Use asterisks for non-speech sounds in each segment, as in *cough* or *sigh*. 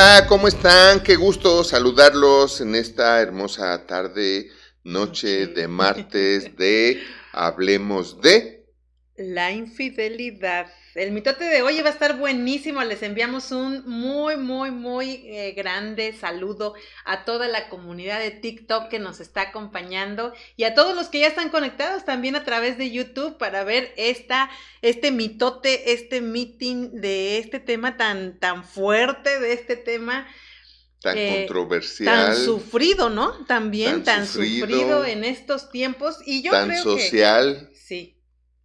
Hola, ¿cómo están? Qué gusto saludarlos en esta hermosa tarde, noche de martes *laughs* de Hablemos de... La infidelidad. El mitote de hoy va a estar buenísimo. Les enviamos un muy, muy, muy eh, grande saludo a toda la comunidad de TikTok que nos está acompañando y a todos los que ya están conectados también a través de YouTube para ver esta, este mitote, este meeting de este tema tan, tan fuerte, de este tema tan controversial. Tan sufrido, ¿no? También tan, sufrido, en estos tiempos. Y yo tan social. sí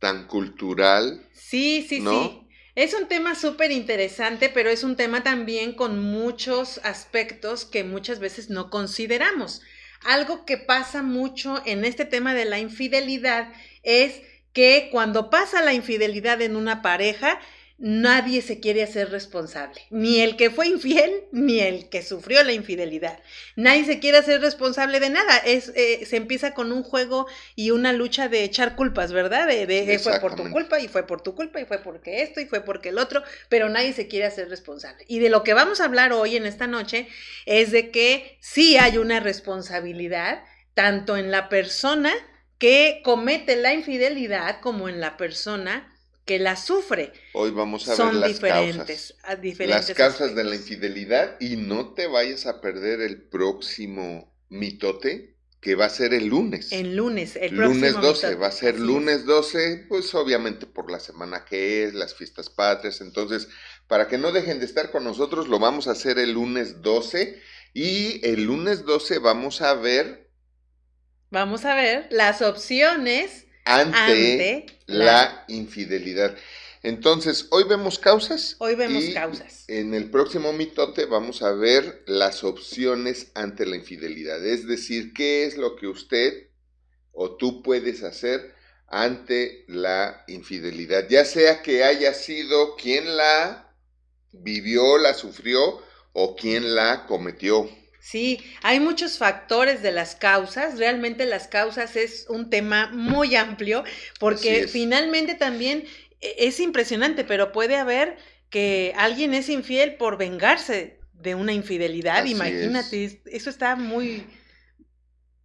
tan cultural. Sí, sí, sí. Es un tema súper interesante, pero es un tema también con muchos aspectos que muchas veces no consideramos. Algo que pasa mucho en este tema de la infidelidad es que cuando pasa la infidelidad en una pareja, nadie se quiere hacer responsable, ni el que fue infiel, ni el que sufrió la infidelidad. Nadie se quiere hacer responsable de nada. Es, eh, se empieza con un juego y una lucha de echar culpas, ¿verdad? De, de fue por tu culpa y fue por tu culpa y fue porque esto y fue porque el otro, pero nadie se quiere hacer responsable. Y de lo que vamos a hablar hoy en esta noche es de que sí hay una responsabilidad tanto en la persona que comete la infidelidad como en la persona que la sufre. Hoy vamos a ver las diferentes, causas. Diferentes las causas de la infidelidad y no te vayas a perder el próximo mitote que va a ser el lunes. El lunes, el lunes 12, va a ser lunes 12, pues obviamente por la semana que es, las fiestas patrias, entonces para que no dejen de estar con nosotros, lo vamos a hacer el lunes 12 y el lunes 12 vamos a ver Vamos a ver las opciones ante, la, infidelidad. Entonces, hoy vemos causas. Hoy vemos causas. En el próximo mitote vamos a ver las opciones ante la infidelidad. Es decir, qué es lo que usted o tú puedes hacer ante la infidelidad. Ya sea que haya sido quien la vivió, la sufrió o quien la cometió. Sí, hay muchos factores de las causas. Realmente las causas es un tema muy amplio porque finalmente también e, es impresionante, pero puede haber que alguien es infiel por vengarse de una infidelidad. Imagínate, eso está muy...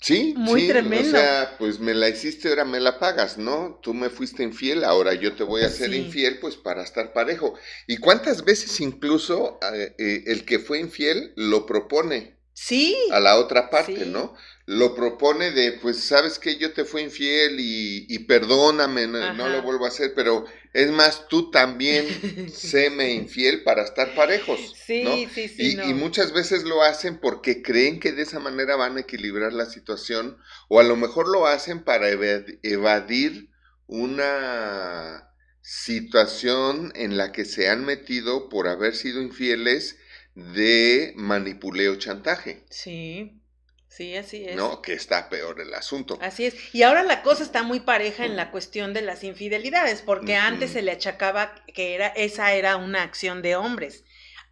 Sí, muy tremendo. O sea, pues me la hiciste, ahora me la pagas, ¿no? Tú me fuiste infiel, ahora yo te voy a ser infiel, pues para estar parejo. ¿Y cuántas veces incluso eh, eh, el que fue infiel lo propone? Sí. A la otra parte, ¿no? Lo propone de, pues, sabes que yo te fui infiel y, perdóname, no, lo vuelvo a hacer, pero es más, tú también *laughs* séme infiel para estar parejos. Sí, ¿no? sí, sí. Y, y, muchas veces lo hacen porque creen que de esa manera van a equilibrar la situación, o a lo mejor lo hacen para evadir una situación en la que se han metido por haber sido infieles de manipuleo chantaje. Sí, sí, así es. No, que está peor el asunto. Así es. Y ahora la cosa está muy pareja en la cuestión de las infidelidades, porque antes se le achacaba que era, esa era una acción de hombres.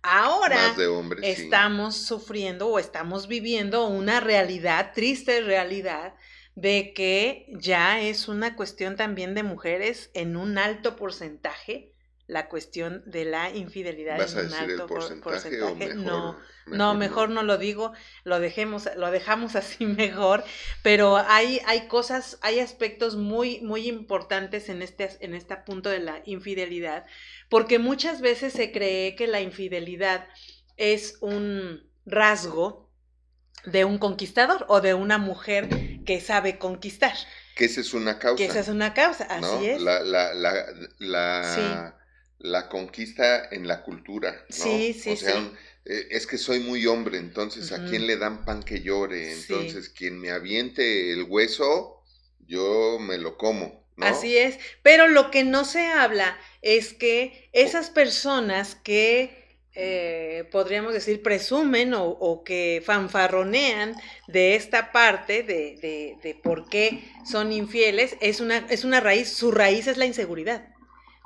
Ahora estamos sufriendo o estamos viviendo una realidad, triste realidad, de que ya es una cuestión también de mujeres en un alto porcentaje la cuestión de la infidelidad en un alto porcentaje. no, no, mejor no. lo digo, lo dejemos, lo dejamos *laughs* así mejor, pero hay, hay cosas, hay aspectos muy, muy importantes en este, en este punto de la infidelidad, porque muchas veces se cree que la infidelidad es un rasgo de un conquistador o de una mujer que sabe conquistar. Que esa es una causa. Que esa es una causa, así es. La, la, la, la la conquista en la cultura, ¿no? Sí, sí, o sea, eh, es que soy muy hombre, entonces a quién le dan pan que llore, entonces quien me aviente el hueso, yo me lo como. ¿no? Así es, pero lo que no se habla es que esas personas que eh, podríamos decir presumen o, que fanfarronean de esta parte de, de, de por qué son infieles, es una, es una raíz, su raíz es la inseguridad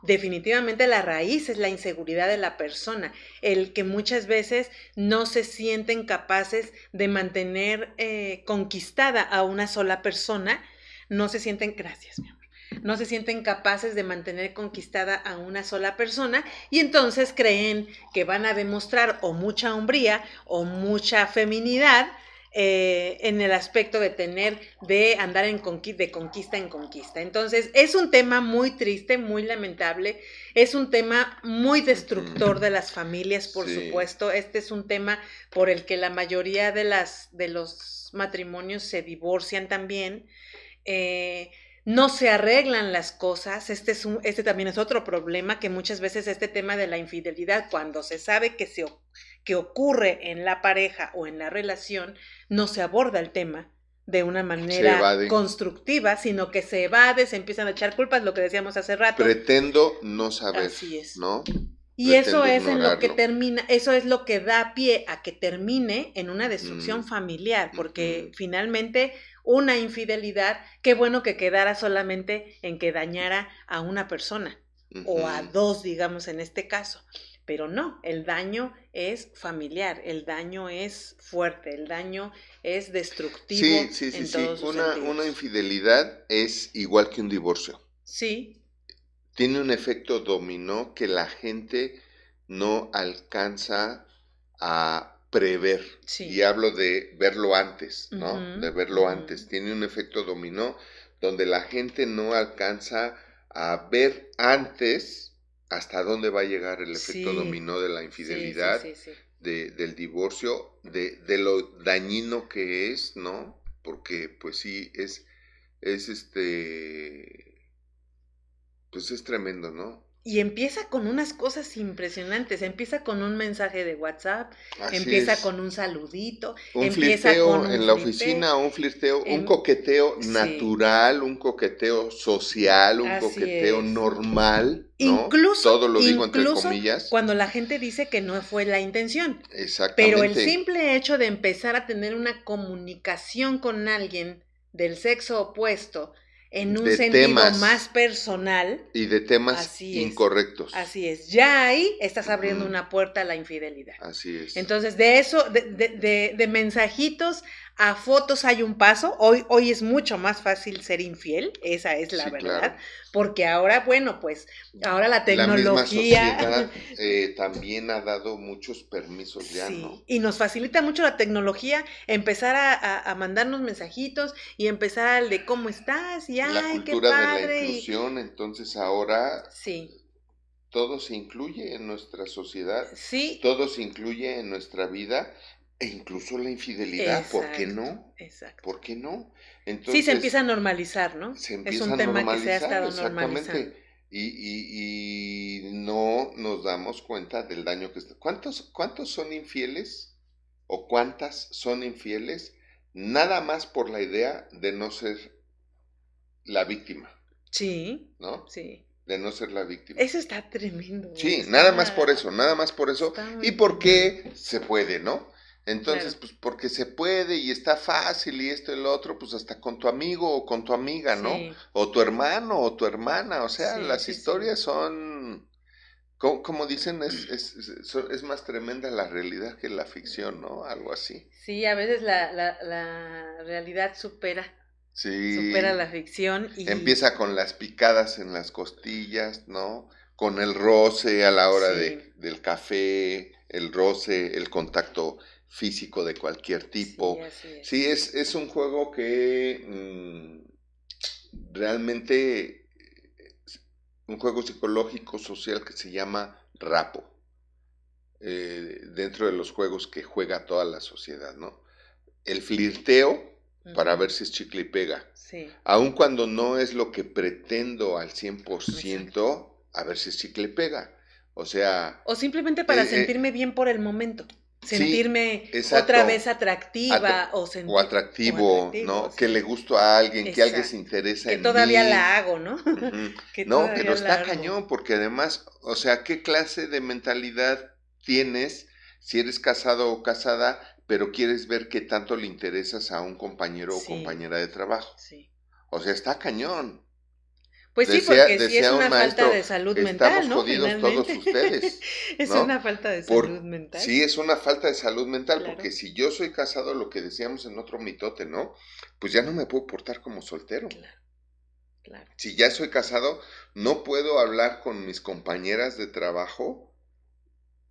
definitivamente la raíz es la inseguridad de la persona, el que muchas veces no se sienten capaces de mantener eh, conquistada a una sola persona, no se sienten, gracias mi amor, no se sienten capaces de mantener conquistada a una sola persona y entonces creen que van a demostrar o mucha hombría o mucha feminidad eh, en el aspecto de tener, de andar en de conquista en conquista. Entonces, es un tema muy triste, muy lamentable, es un tema muy destructor de las familias, por supuesto. Este es un tema por el que la mayoría de, las, de los matrimonios se divorcian también. Eh, no se arreglan las cosas. Este, es un, este también es otro problema, que muchas veces este tema de la infidelidad, cuando se sabe que, se, que ocurre en la pareja o en la relación, no se aborda el tema de una manera constructiva, sino que se evade, se empiezan a echar culpas, lo que decíamos hace rato. Pretendo no saber, Así es. ¿no? Y eso es en lo que termina, eso es lo que da pie a que termine en una destrucción familiar, porque finalmente una infidelidad, qué bueno que quedara solamente en que dañara a una persona o a dos, digamos, en este caso. Pero no, el daño es familiar, el daño es fuerte, el daño es destructivo. Sí, sí, sí, sí. Una, una infidelidad es igual que un divorcio. Sí. Tiene un efecto dominó que la gente no alcanza a prever. Y hablo de verlo antes, ¿no? De verlo antes. Tiene un efecto dominó donde la gente no alcanza a ver antes hasta dónde va a llegar el efecto dominó de la infidelidad, de, del divorcio, de, de, lo dañino que es, ¿no? Porque pues sí, es, es este, pues es tremendo, ¿no? Y empieza con unas cosas impresionantes. Empieza con un mensaje de WhatsApp, empieza con un saludito, un empieza con en la oficina, un flirteo, un em, coqueteo natural, un coqueteo social, un coqueteo normal. ¿no? Incluso, todo lo digo entre comillas. Cuando la gente dice que no fue la intención. Exactamente. Pero el simple hecho de empezar a tener una comunicación con alguien del sexo opuesto en un sentido más personal. Y de temas incorrectos. así es. Ya ahí estás abriendo una puerta a la infidelidad. Así es. Entonces, de eso, de, de, de mensajitos a fotos hay un paso. Hoy, hoy es mucho más fácil ser infiel, esa es la verdad, porque ahora, bueno, pues ahora la tecnología... La *laughs* eh, también ha dado muchos permisos ya, ¿no? Y nos facilita mucho la tecnología empezar a, mandarnos mensajitos y empezar al de cómo estás y ay, la cultura de la inclusión, entonces ahora... Sí. Todo se incluye en nuestra sociedad, sí. todo se incluye en nuestra vida e incluso la infidelidad, ¿por qué no? Exacto. ¿Por qué no? Entonces, sí, se empieza a normalizar, ¿no? Se empieza es un tema que se ha estado exactamente. Y, y, y, no nos damos cuenta del daño que está. ¿Cuántos, ¿Cuántos son infieles o cuántas son infieles nada más por la idea de no ser la víctima? Sí. ¿No? Sí de no ser la víctima. Eso está tremendo. Sí, nada más por eso, nada más por eso. Y porque se puede, ¿no? Entonces, pues porque se puede y está fácil y esto y lo otro, pues hasta con tu amigo o con tu amiga, ¿no? O tu hermano o tu hermana, o sea, las historias son, como, dicen, es, es, es, más tremenda la realidad que la ficción, ¿no? Algo así. Sí, a veces la, la, la realidad supera. Sí. Supera la ficción. Y... Empieza con las picadas en las costillas, ¿no? Con el roce a la hora de, del café, el roce, el contacto físico de cualquier tipo. Sí, es. es. un juego que mm, realmente, un juego psicológico social que se llama Rapo, eh, dentro de los juegos que juega toda la sociedad, ¿no? El flirteo para ver si es chicle y pega. Aun cuando no es lo que pretendo al 100%, a ver si es chicle y pega. O sea... O simplemente para eh, eh, sentirme bien por el momento sentirme otra vez atractiva o, o, atractivo, ¿no? Que le gusto a alguien, que alguien se interesa que en todavía la hago, ¿no? *laughs* no, pero está cañón, porque además, o sea, ¿qué clase de mentalidad tienes si eres casado o casada, pero quieres ver qué tanto le interesas a un compañero o compañera de trabajo? Sí. O sea, está cañón. Pues sí, porque sí es una falta de salud mental, ¿no? Jodidos todos ustedes. *laughs* es una falta de salud mental. Sí, es una falta de salud mental, porque si yo soy casado, lo que decíamos en otro mitote, ¿no? Pues ya no me puedo portar como soltero. Si ya soy casado, no puedo hablar con mis compañeras de trabajo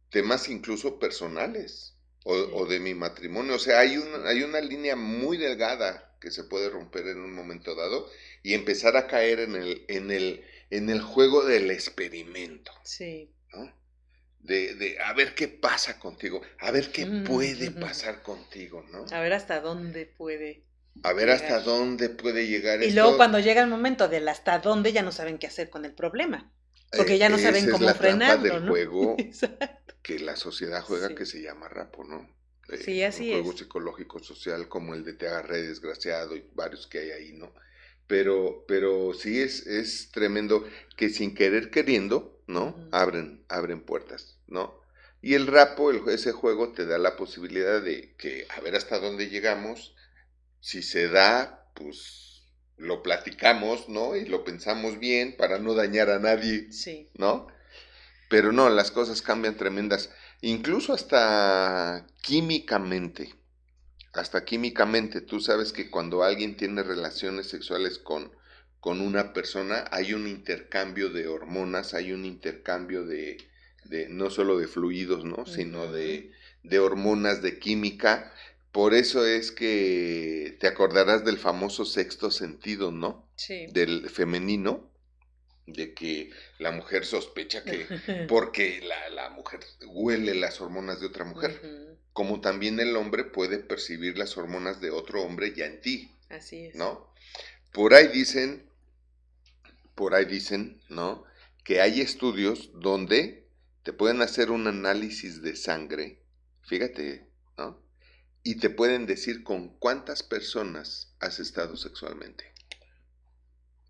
temas incluso personales o, de mi matrimonio. O sea, hay, un, hay una línea muy delgada que se puede romper en un momento dado y empezar a caer en el, en el, en el juego del experimento. Sí. ¿no? De, de, a ver qué pasa contigo, a ver qué puede pasar contigo, ¿no? A ver hasta dónde puede. A ver hasta dónde puede llegar. Y luego cuando llega el momento del hasta dónde ya no saben qué hacer con el problema, porque ya no eh, saben cómo es la frenarlo, del juego *laughs* que la sociedad juega que se llama rapo, ¿no? Sí, así un juego psicológico social como el de te agarré desgraciado y varios que hay ahí, ¿no? Pero, pero sí es, es tremendo que sin querer queriendo, ¿no? Abren, abren puertas, ¿no? Y el rapo, el, ese juego te da la posibilidad de que a ver hasta dónde llegamos, si se da, pues lo platicamos, ¿no? Y lo pensamos bien para no dañar a nadie, sí. ¿no? Pero no, las cosas cambian tremendas, incluso hasta químicamente. Hasta químicamente, tú sabes que cuando alguien tiene relaciones sexuales con, con una persona, hay un intercambio de hormonas, hay un intercambio de, de no solo de fluidos, ¿no? Sino de, de hormonas, de química, por eso es que te acordarás del famoso sexto sentido, ¿no? Sí. Del femenino, de que la mujer sospecha que, *laughs* porque la, mujer huele las hormonas de otra mujer, como también el hombre puede percibir las hormonas de otro hombre ya en ti. Así es. ¿No? Por ahí dicen, por ahí dicen, ¿no? Que hay estudios donde te pueden hacer un análisis de sangre, fíjate, ¿no? y te pueden decir con cuántas personas has estado sexualmente.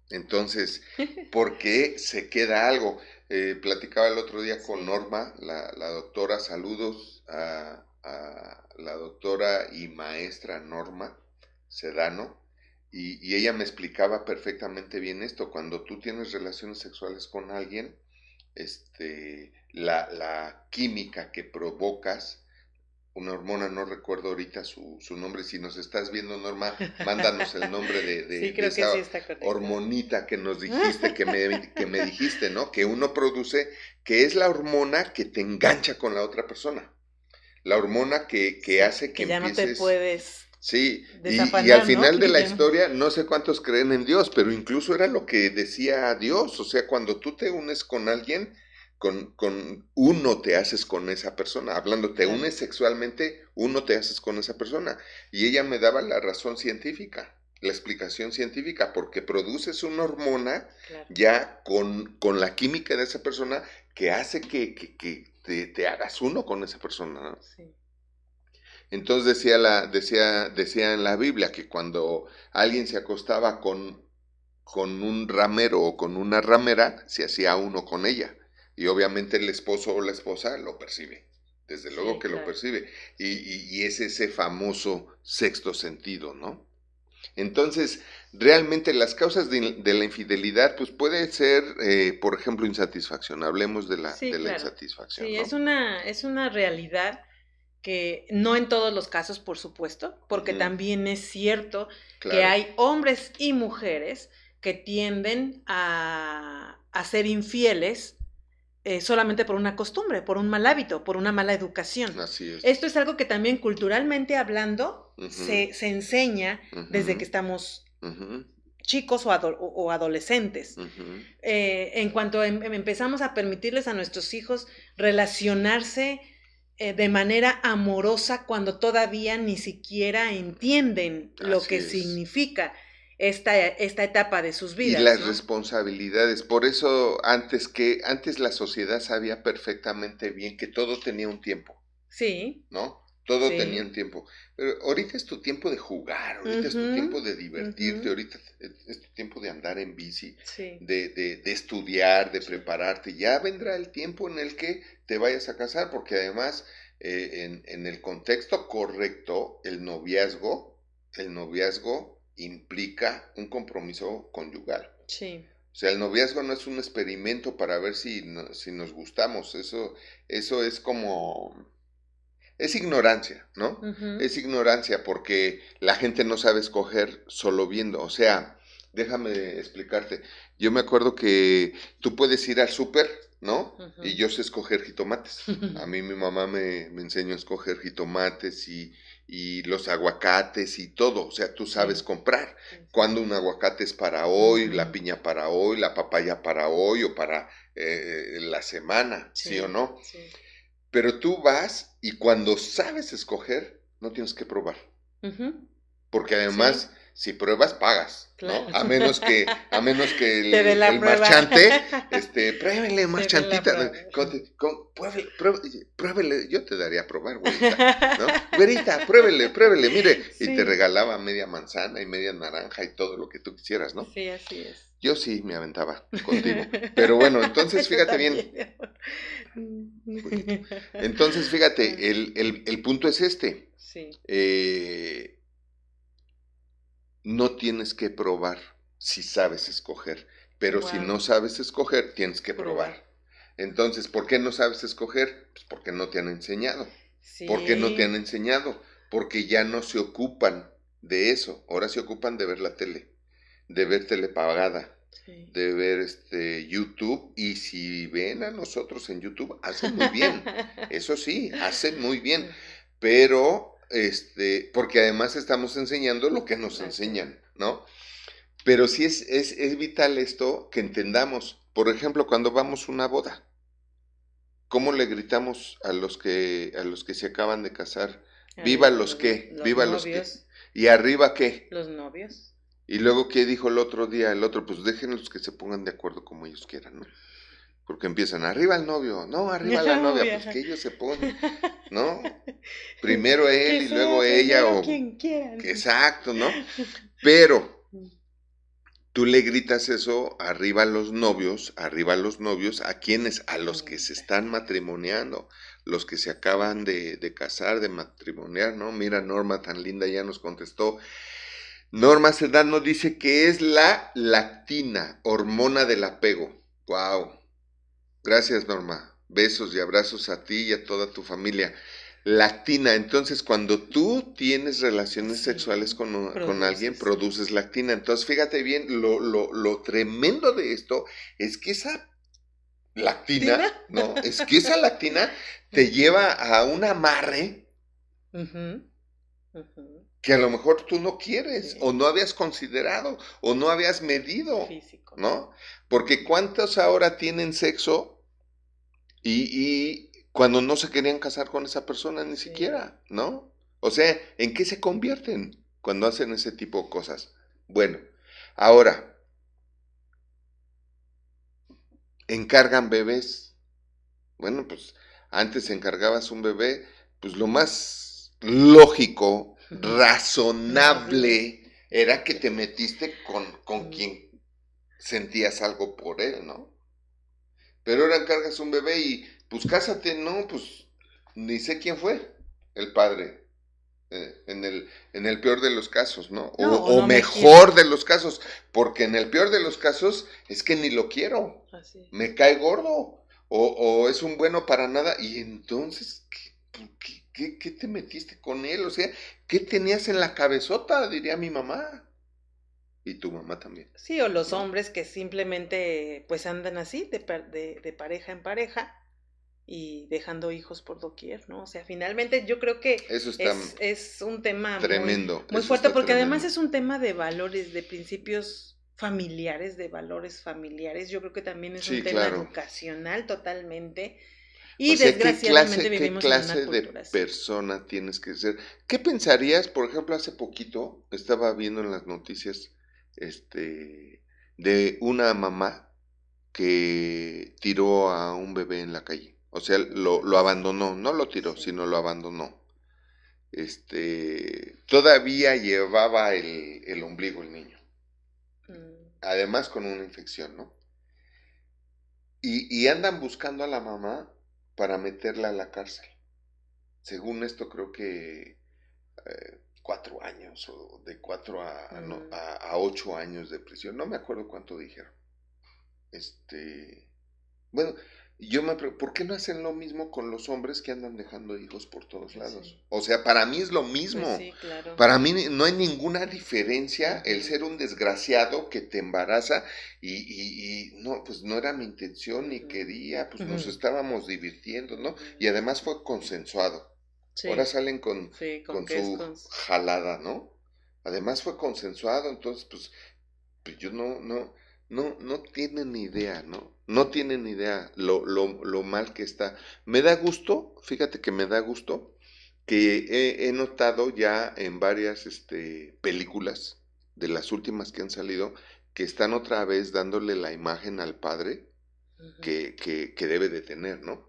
Entonces, *laughs* ¿por qué se queda algo? Eh, platicaba el otro día con Norma, la, doctora, saludos a, la doctora y maestra Norma Sedano, y, y, ella me explicaba perfectamente bien esto. Cuando tú tienes relaciones sexuales con alguien, este, la, la química que provocas una hormona, no recuerdo ahorita su, su, nombre, si nos estás viendo Norma, mándanos el nombre de, de, esa hormonita que nos dijiste, que me, que me dijiste, ¿no? Que uno produce, que es la hormona que te engancha con la otra persona. La hormona que, que hace que, que ya no te puedes Sí, y, al final de la historia, no sé cuántos creen en Dios, pero incluso era lo que decía Dios, o sea, cuando tú te unes con alguien, con, con, uno te haces con esa persona. Hablando, te unes sexualmente, uno te haces con esa persona. Y ella me daba la razón científica, la explicación científica, porque produces una hormona ya con, con, la química de esa persona que hace que, que, te, te, hagas uno con esa persona. Entonces decía, la, decía, decía en la Biblia que cuando alguien se acostaba con, con un ramero o con una ramera, se hacía uno con ella. Y obviamente el esposo o la esposa lo percibe, desde luego que lo percibe. Y, es ese famoso sexto sentido, ¿no? Entonces, realmente las causas de, la infidelidad, pues puede ser, eh, por ejemplo, insatisfacción. Hablemos de la, de la insatisfacción. Sí, es, una, es una realidad que no en todos los casos, por supuesto, porque también es cierto que hay hombres y mujeres que tienden a, a ser infieles eh, solamente por una costumbre, por un mal hábito, por una mala educación. Así es. Esto es algo que también culturalmente hablando se, enseña desde que estamos chicos o, adolescentes. Eh, en cuanto em, em, empezamos a permitirles a nuestros hijos relacionarse eh, de manera amorosa cuando todavía ni siquiera entienden lo que significa esta, esta etapa de sus vidas. Y las responsabilidades. Por eso antes que, antes la sociedad sabía perfectamente bien que todo tenía un tiempo. Sí. ¿No? Todo tenía un tiempo. Pero ahorita es tu tiempo de jugar, ahorita es tu tiempo de divertirte, ahorita es tu tiempo de andar en bici, de, de, de, estudiar, de prepararte. Ya vendrá el tiempo en el que te vayas a casar, porque además eh, en, en el contexto correcto, el noviazgo, el noviazgo implica un compromiso conyugal. Sí. O sea, el noviazgo no es un experimento para ver si, si nos gustamos. Eso, eso es como... Es ignorancia, ¿no? Es ignorancia porque la gente no sabe escoger solo viendo. O sea, déjame explicarte. Yo me acuerdo que tú puedes ir al súper, ¿no? Y yo sé escoger jitomates. *laughs* A mí mi mamá me, me enseñó a escoger jitomates y, y los aguacates y todo. O sea, tú sabes comprar. Cuando un aguacate es para hoy, la piña para hoy, la papaya para hoy o para eh, la semana, ¿sí. o no? Sí. Pero tú vas y cuando sabes escoger, no tienes que probar. Porque además, si pruebas, pagas, Claro. ¿no? A menos que, a menos que *laughs* el, marchante, *laughs* este, la marchantita, con- con- pruébele, pruébele, pruébele, yo te daría a probar, güerita, ¿no? Güerita, pruébele, pruébele, mire, y te regalaba media manzana y media naranja y todo lo que tú quisieras, ¿no? Sí, así es. Yo sí me aventaba contigo. Pero bueno, entonces *laughs* fíjate bien, entonces fíjate, el, el, el punto es este. Sí, eh, no tienes que probar si sabes escoger, pero si no sabes escoger, tienes que probar. Entonces, ¿por qué no sabes escoger? Pues porque no te han enseñado. sí. ¿Por qué no te han enseñado? Porque ya no se ocupan de eso. Ahora se ocupan de ver la tele, de ver tele pagada, Sí. de ver este YouTube. Y si ven a nosotros en YouTube, hacen muy bien. *laughs* Eso sí, hacen muy bien pero este, porque además estamos enseñando lo que nos enseñan, ¿no? Pero sí es, es, es vital esto que entendamos. Por ejemplo, cuando vamos a una boda, ¿cómo le gritamos a los que, a los que se acaban de casar? Viva los qué, viva los qué. novios, ¿Y arriba qué? Los novios. Y luego, ¿qué dijo el otro día? El otro, pues déjenlos que se pongan de acuerdo como ellos quieran, ¿no? Porque empiezan, arriba el novio, no, arriba la *laughs* novia, novia. pues que ellos se pongan, ¿no? *laughs* Primero él y luego ella o... quien quieran. Exacto, ¿no? *laughs* Pero tú le gritas eso arriba a los novios, arriba a los novios, ¿a quienes? A los que se están matrimoniando, los que se acaban de, de casar, de matrimoniar, ¿no? Mira, Norma tan linda ya nos contestó. Norma Sedán nos dice que es la lactina, hormona del apego. ¡Wow! Gracias, Norma. Besos y abrazos a ti y a toda tu familia. Lactina, entonces cuando tú tienes relaciones sexuales con, con alguien, produces lactina. Entonces, fíjate bien, lo, lo, lo tremendo de esto es que esa lactina. *laughs* ¿no? Es que esa lactina te lleva a un amarre que a lo mejor tú no quieres Sí. o no habías considerado o no habías medido. Físico. ¿no? Porque cuántos ahora tienen sexo y, y cuando no se querían casar con esa persona ni siquiera, ¿no? O sea, ¿en qué se convierten cuando hacen ese tipo de cosas? Bueno, ahora, encargan bebés. Bueno, pues antes encargabas un bebé, pues lo más lógico, razonable, era que te metiste con, con quien sentías algo por él, ¿no? Pero ahora encargas un bebé y, pues cásate, no, pues ni sé quién fue el padre. eh, en, el, en el peor de los casos, ¿no? O, No, o o no me mejor de los casos, porque en el peor de los casos es que ni lo quiero, Así me cae gordo, o, o es un bueno para nada, y entonces, ¿qué, qué, qué- qué te metiste con él? O sea, ¿qué tenías en la cabezota? Diría mi mamá. Y tu mamá también. Sí, o los hombres que simplemente pues andan así, de, de, de pareja en pareja y dejando hijos por doquier, ¿no? O sea, finalmente yo creo que Eso está es, es un tema muy- tremendo. muy, fuerte porque además es un tema de valores, de principios familiares, de valores familiares. Yo creo que también es Sí, un tema claro. educacional totalmente. Y O sea, desgraciadamente ¿qué clase, vivimos ¿qué en clase una de así. persona tienes que ser? ¿Qué pensarías, por ejemplo, hace poquito estaba viendo en las noticias este de una mamá que tiró a un bebé en la calle? O sea, lo, lo abandonó, no lo tiró, sino lo abandonó. Este, todavía llevaba el, el ombligo el niño, Mm, además con una infección, ¿no? Y, y andan buscando a la mamá para meterla a la cárcel. Según esto, creo que eh, cuatro años o de cuatro a, no- Mm. a- a ocho años de prisión. No me acuerdo cuánto dijeron. Este, bueno, yo me pregunto, ¿por qué no hacen lo mismo con los hombres que andan dejando hijos por todos lados? O sea, para mí es lo mismo. Pues sí, claro. Para mí no hay ninguna diferencia el ser un desgraciado que te embaraza y, y, y no, pues no era mi intención ni quería, pues nos estábamos divirtiendo, ¿no? Y además fue consensuado. Sí. Ahora salen con, Sí, con su con- jalada, ¿no? Además fue consensuado, entonces pues, pues yo no, no, no, no tienen ni idea, ¿no? No tienen ni idea lo, lo, lo mal que está. Me da gusto, fíjate que me da gusto que he, he notado ya en varias este, películas de las últimas que han salido que están otra vez dándole la imagen al padre que, que, que debe de tener, ¿no?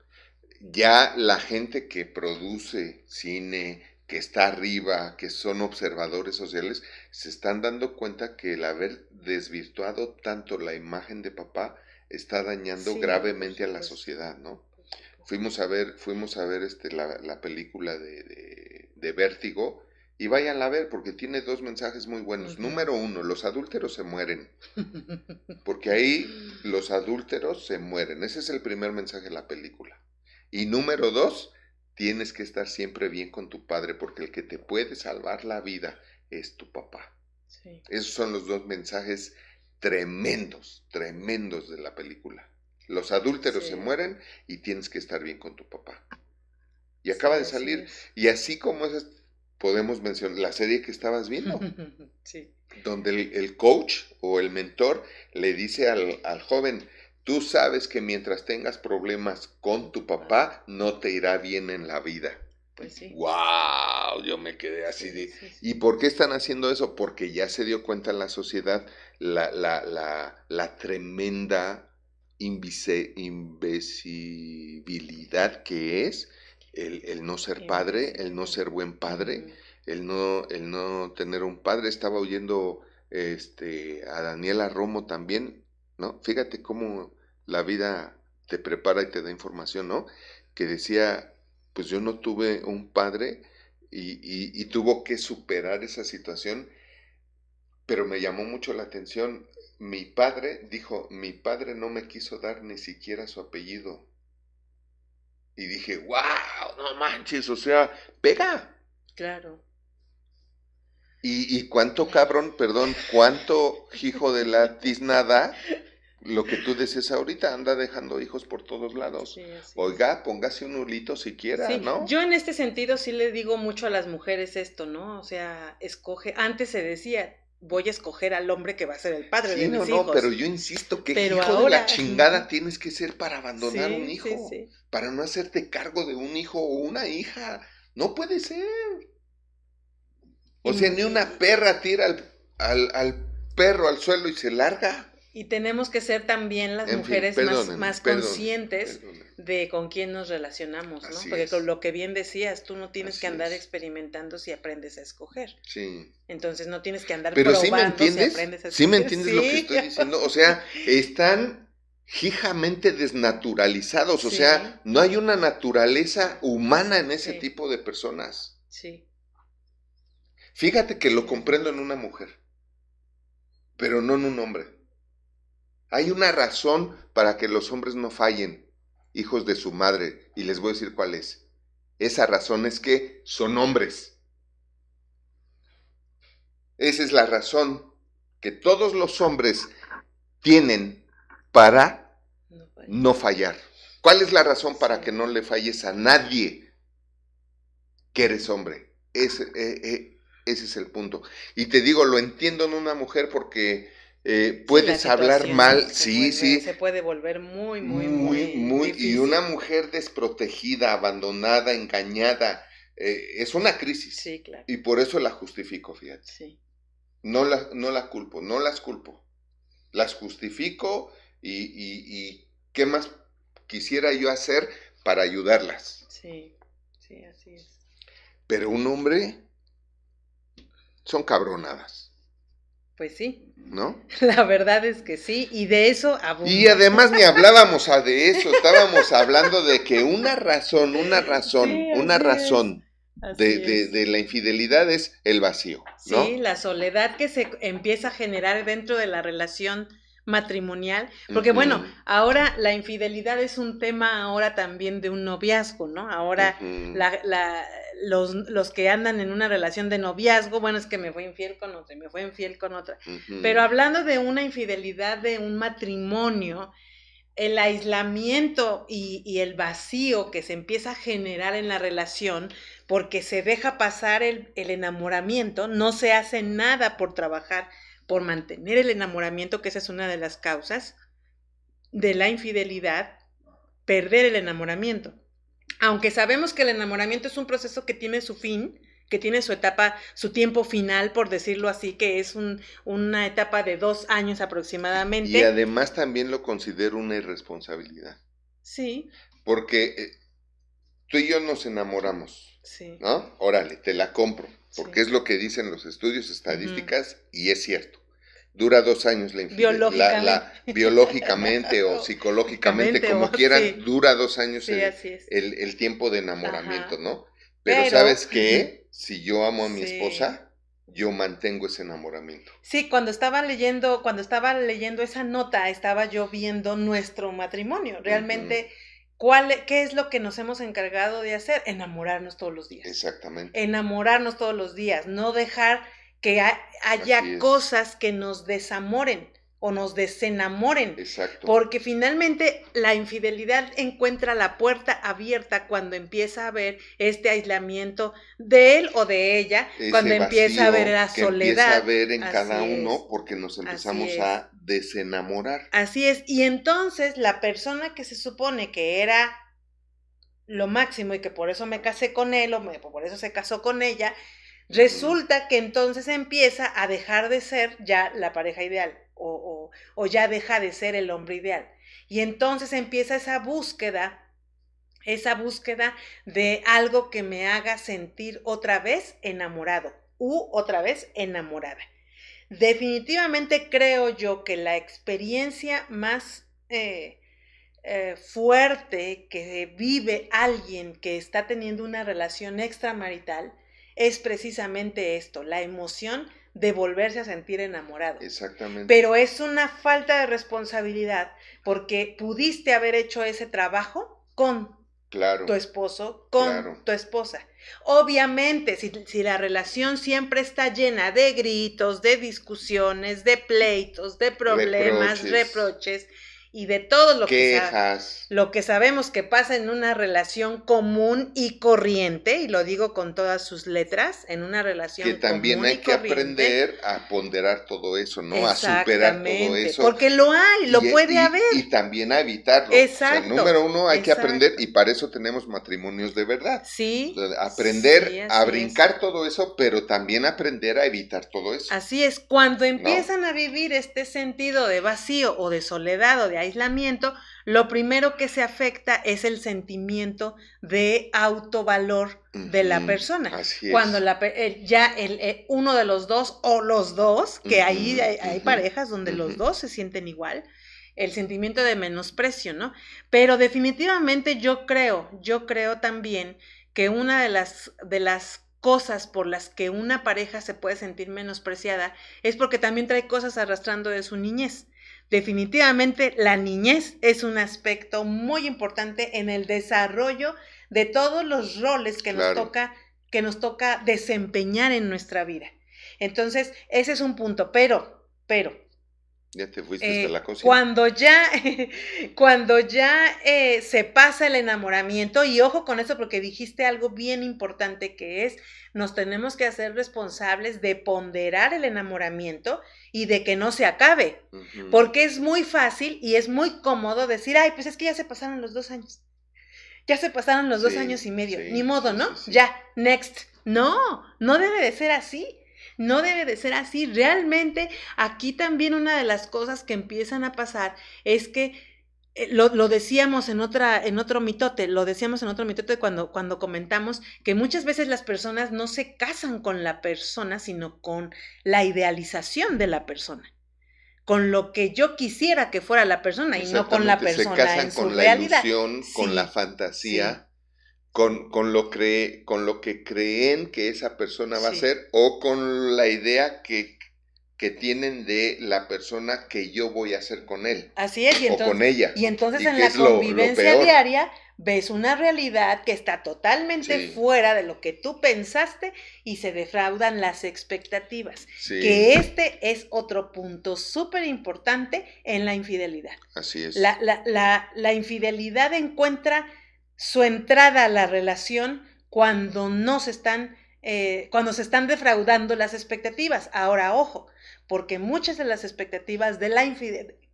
Ya la gente que produce cine, que está arriba, que son observadores sociales, se están dando cuenta que el haber desvirtuado tanto la imagen de papá está dañando Sí, gravemente a la sociedad, ¿no? Fuimos a ver, fuimos a ver este, la, la película de, de, de Vértigo y váyanla a ver porque tiene dos mensajes muy buenos. Número uno, los adúlteros se mueren. Porque ahí *laughs* los adúlteros se mueren. Ese es el primer mensaje de la película. Y número dos, tienes que estar siempre bien con tu padre porque el que te puede salvar la vida es tu papá. Sí. Esos son los dos mensajes tremendos, tremendos de la película. Los adúlteros Sí. se mueren y tienes que estar bien con tu papá. Y Sí, acaba de salir. Y así como es, podemos mencionar la serie que estabas viendo *laughs* Sí. donde el, el coach o el mentor le dice al, al joven, tú sabes que mientras tengas problemas con tu papá, no te irá bien en la vida. Pues sí. ¡Wow! Yo me quedé así Sí, de... sí, sí. ¿Y por qué están haciendo eso? Porque ya se dio cuenta la sociedad la, la, la, la tremenda invise- invisibilidad que es el, el no ser padre, el no ser buen padre el no, el no tener un padre. Estaba oyendo este, a Daniela Romo también, ¿no? Fíjate cómo la vida te prepara y te da información, ¿no? Que decía, pues yo no tuve un padre y, y- y tuvo que superar esa situación, pero me llamó mucho la atención. Mi padre dijo, mi padre no me quiso dar ni siquiera su apellido. Y dije, wow, no manches, o sea, pega. Claro. Y, y cuánto cabrón, perdón, cuánto hijo de la tiznada, lo que tú decías ahorita, anda dejando hijos por todos lados. Sí. Oiga, póngase un hulito siquiera, Sí, ¿no? yo en este sentido sí le digo mucho a las mujeres esto, ¿no? O sea, escoge, antes se decía, voy a escoger al hombre que va a ser el padre Sí, de no, mis no, hijos. pero yo insisto que Pero hijo de la chingada tienes que ser para abandonar un hijo, para no hacerte cargo de un hijo o una hija. No puede ser. O sea, ni una perra tira al, al, al perro al suelo y se larga. Y tenemos que ser también las En fin, mujeres más, conscientes perdónenme. de con quién nos relacionamos, ¿no? Así Porque es. con lo que bien decías, tú no tienes Así que andar es. experimentando si aprendes a escoger. Sí. Entonces no tienes que andar Pero sí me probando si entiendes, aprendes a sí me escoger. entiendes lo que Sí. estoy diciendo. O sea, están fijamente desnaturalizados. O Sí. sea, no hay una naturaleza humana en ese Sí. tipo de personas. Sí, Fíjate que lo comprendo en una mujer, pero no en un hombre. Hay una razón para que los hombres no fallen, hijos de su madre, y les voy a decir cuál es. Esa razón es que son hombres. Esa es la razón que todos los hombres tienen para no falla. no fallar. ¿Cuál es la razón para que no le falles a nadie? Que eres hombre. Ese, eh, eh, ese es el punto. Y te digo, lo entiendo en una mujer porque eh, puedes la hablar mal, sí, vuelve- sí, Se puede volver muy, muy, muy, muy, muy, y una mujer desprotegida, abandonada, engañada, eh, es una crisis. Sí, claro. Y por eso la justifico, fíjate. Sí, No la, no la culpo, no las culpo. Las justifico y, y, y ¿qué más quisiera yo hacer para ayudarlas? sí, sí, así es. Pero un hombre son cabronadas, Pues sí, ¿no? *laughs* la verdad es que sí, y de eso abunda. Y además ni hablábamos a de eso, estábamos hablando de que una razón, una razón, Sí, una razón de, de la infidelidad es el vacío, ¿no? Sí, la soledad que se empieza a generar dentro de la relación matrimonial, porque bueno, ahora la infidelidad es un tema ahora también de un noviazgo, ¿no? Ahora la, los, los, que andan en una relación de noviazgo, bueno, es que me fue infiel con otra, me fue infiel con otra, pero hablando de una infidelidad de un matrimonio, el aislamiento y, el vacío que se empieza a generar en la relación porque se deja pasar el, el, enamoramiento, no se hace nada por trabajar, por mantener el enamoramiento, que esa es una de las causas de la infidelidad, perder el enamoramiento. Aunque sabemos que el enamoramiento es un proceso que tiene su fin, que tiene su etapa, su tiempo final, por decirlo así, que es un, una etapa de dos años aproximadamente. Y además también lo considero una irresponsabilidad. Sí. Porque eh, tú y yo nos enamoramos. Sí. ¿No? Órale, te la compro. Porque es lo que dicen los estudios estadísticas y es cierto. Dura dos años la infidelidad. La, biológicamente *laughs* o *laughs* psicológicamente, como quieran, dura dos años el, el, tiempo de enamoramiento, ¿no? Pero, Pero, ¿sabes qué? si yo amo a mi esposa, yo mantengo ese enamoramiento. Sí, cuando estaba leyendo, cuando estaba leyendo esa nota, estaba yo viendo nuestro matrimonio. Realmente, ¿cuál, ¿qué es lo que nos hemos encargado de hacer? Enamorarnos todos los días. Exactamente. Enamorarnos todos los días, no dejar que haya cosas que nos desamoren o nos desenamoren. Exacto. Porque finalmente la infidelidad encuentra la puerta abierta cuando empieza a ver este aislamiento de él o de ella, cuando empieza a ver la soledad. Empieza a ver en cada uno porque nos empezamos a desenamorar. Así es. Y entonces la persona que se supone que era lo máximo y que por eso me casé con él o por eso se casó con ella, resulta que entonces empieza a dejar de ser ya la pareja ideal o, ya deja de ser el hombre ideal. Y entonces empieza esa búsqueda, esa búsqueda de algo que me haga sentir otra vez enamorado u otra vez enamorada. Definitivamente creo yo que la experiencia más eh, eh, fuerte que vive alguien que está teniendo una relación extramarital es precisamente esto, la emoción de volverse a sentir enamorado. Exactamente. Pero es una falta de responsabilidad porque pudiste haber hecho ese trabajo con claro, tu esposo, con tu esposa. Obviamente, si, si, la relación siempre está llena de gritos, de discusiones, de pleitos, de problemas, reproches y de todo lo que, lo que sabemos que pasa en una relación común y corriente, y lo digo con todas sus letras, en una relación que también hay que aprender a ponderar todo eso, ¿no? A superar todo eso. Porque lo hay, lo puede haber. Y también a evitarlo. Exacto. número uno, hay que aprender, y para eso tenemos matrimonios de verdad. Sí. Aprender a brincar todo eso, pero también aprender a evitar todo eso. Así es, cuando empiezan a vivir este sentido de vacío o de soledad o de aislamiento, lo primero que se afecta es el sentimiento de autovalor de la persona. Cuando la, ya el, eh, uno de los dos o los dos, que ahí hay, parejas donde los dos se sienten igual, el sentimiento de menosprecio, ¿no? Pero definitivamente yo creo, yo creo también que una de las, de las cosas por las que una pareja se puede sentir menospreciada es porque también trae cosas arrastrando de su niñez definitivamente la niñez es un aspecto muy importante en el desarrollo de todos los roles que nos toca que nos toca desempeñar en nuestra vida. Entonces, ese es un punto, pero, pero, ya te fuiste eh, la cocina. Cuando ya, *laughs* cuando ya eh, se pasa el enamoramiento, y ojo con eso porque dijiste algo bien importante que es, nos tenemos que hacer responsables de ponderar el enamoramiento y de que no se acabe. Porque es muy fácil y es muy cómodo decir, ay, pues es que ya se pasaron los dos años. Ya se pasaron los dos años y medio. Ni modo, ¿no? ya, next. No, no debe de ser así. No debe de ser así. Realmente aquí también una de las cosas que empiezan a pasar es que eh, lo, decíamos en otra, en otro mitote, lo decíamos en otro mitote cuando, cuando comentamos que muchas veces las personas no se casan con la persona, sino con la idealización de la persona con lo que yo quisiera que fuera la persona y no con la persona se casan con la ilusión, con la fantasía con, con, lo con lo que creen que esa persona va a ser o con la idea que, que tienen de la persona que yo voy a hacer con él. Así es, y o con ella. Y entonces Y en la es lo- lo convivencia diaria ves una realidad que está totalmente Sí. fuera de lo que tú pensaste y se defraudan las expectativas. Sí, Que este es otro punto súper importante en la infidelidad. así es. La, la- la- la infidelidad encuentra su entrada a la relación cuando no se están, eh, cuando se están defraudando las expectativas. Ahora, ojo, porque muchas de las expectativas de la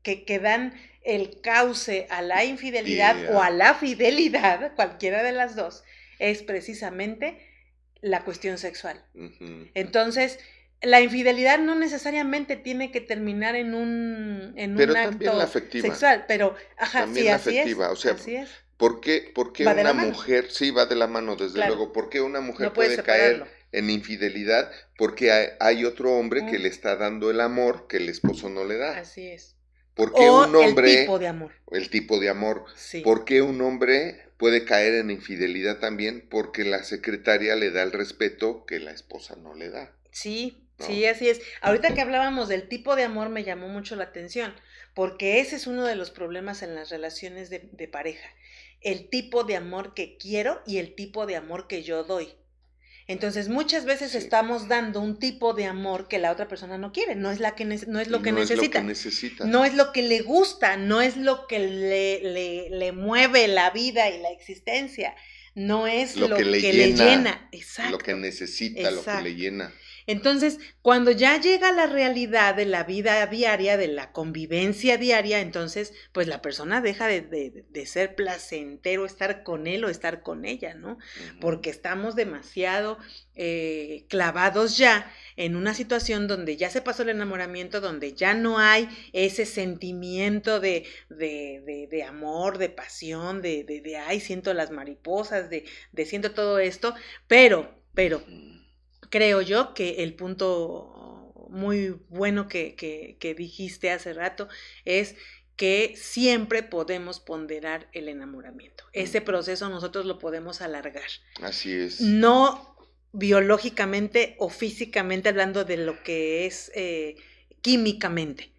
que, que dan el cauce a la infidelidad Yeah. o a la fidelidad, cualquiera de las dos, es precisamente la cuestión sexual. Entonces, la infidelidad no necesariamente tiene que terminar en un, en Pero un acto afectiva. sexual, pero ajá, También sí, así afectiva, es. o sea, así es. ¿Por qué, por qué una mujer, sí, va de la mano, desde Claro. luego, por qué una mujer No puede caer. En infidelidad? Porque hay, hay otro hombre que le está dando el amor que el esposo no le da. Así es. ¿Por qué O un hombre, el tipo de amor. el tipo de amor, Sí. por qué un hombre puede caer en infidelidad también? Porque la secretaria le da el respeto que la esposa no le da. Sí, ¿no? sí, así es. Ahorita que hablábamos del tipo de amor me llamó mucho la atención, porque ese es uno de los problemas en las relaciones de, de pareja. El tipo de amor que quiero y el tipo de amor que yo doy. Entonces, muchas veces Sí. estamos dando un tipo de amor que la otra persona no quiere, no es, la que no es lo que no necesita. Es lo que necesita. No es lo que le gusta, no es lo que le, le, le mueve la vida y la existencia, no es Lo lo, que que, le le, llena. Exacto. lo que necesita, lo que le llena. Entonces, cuando ya llega la realidad de la vida diaria, de la convivencia diaria, entonces, pues la persona deja de, de- de ser placentero estar con él o estar con ella, ¿no? Porque estamos demasiado eh, clavados ya en una situación donde ya se pasó el enamoramiento, donde ya no hay ese sentimiento de, de, de- de amor, de pasión, de, de, de, ay, siento las mariposas, de, de siento todo esto, pero, pero. Creo yo que el punto muy bueno que, que, que dijiste hace rato es que siempre podemos ponderar el enamoramiento. Ese proceso nosotros lo podemos alargar. Así es. No biológicamente o físicamente hablando de lo que es eh, químicamente,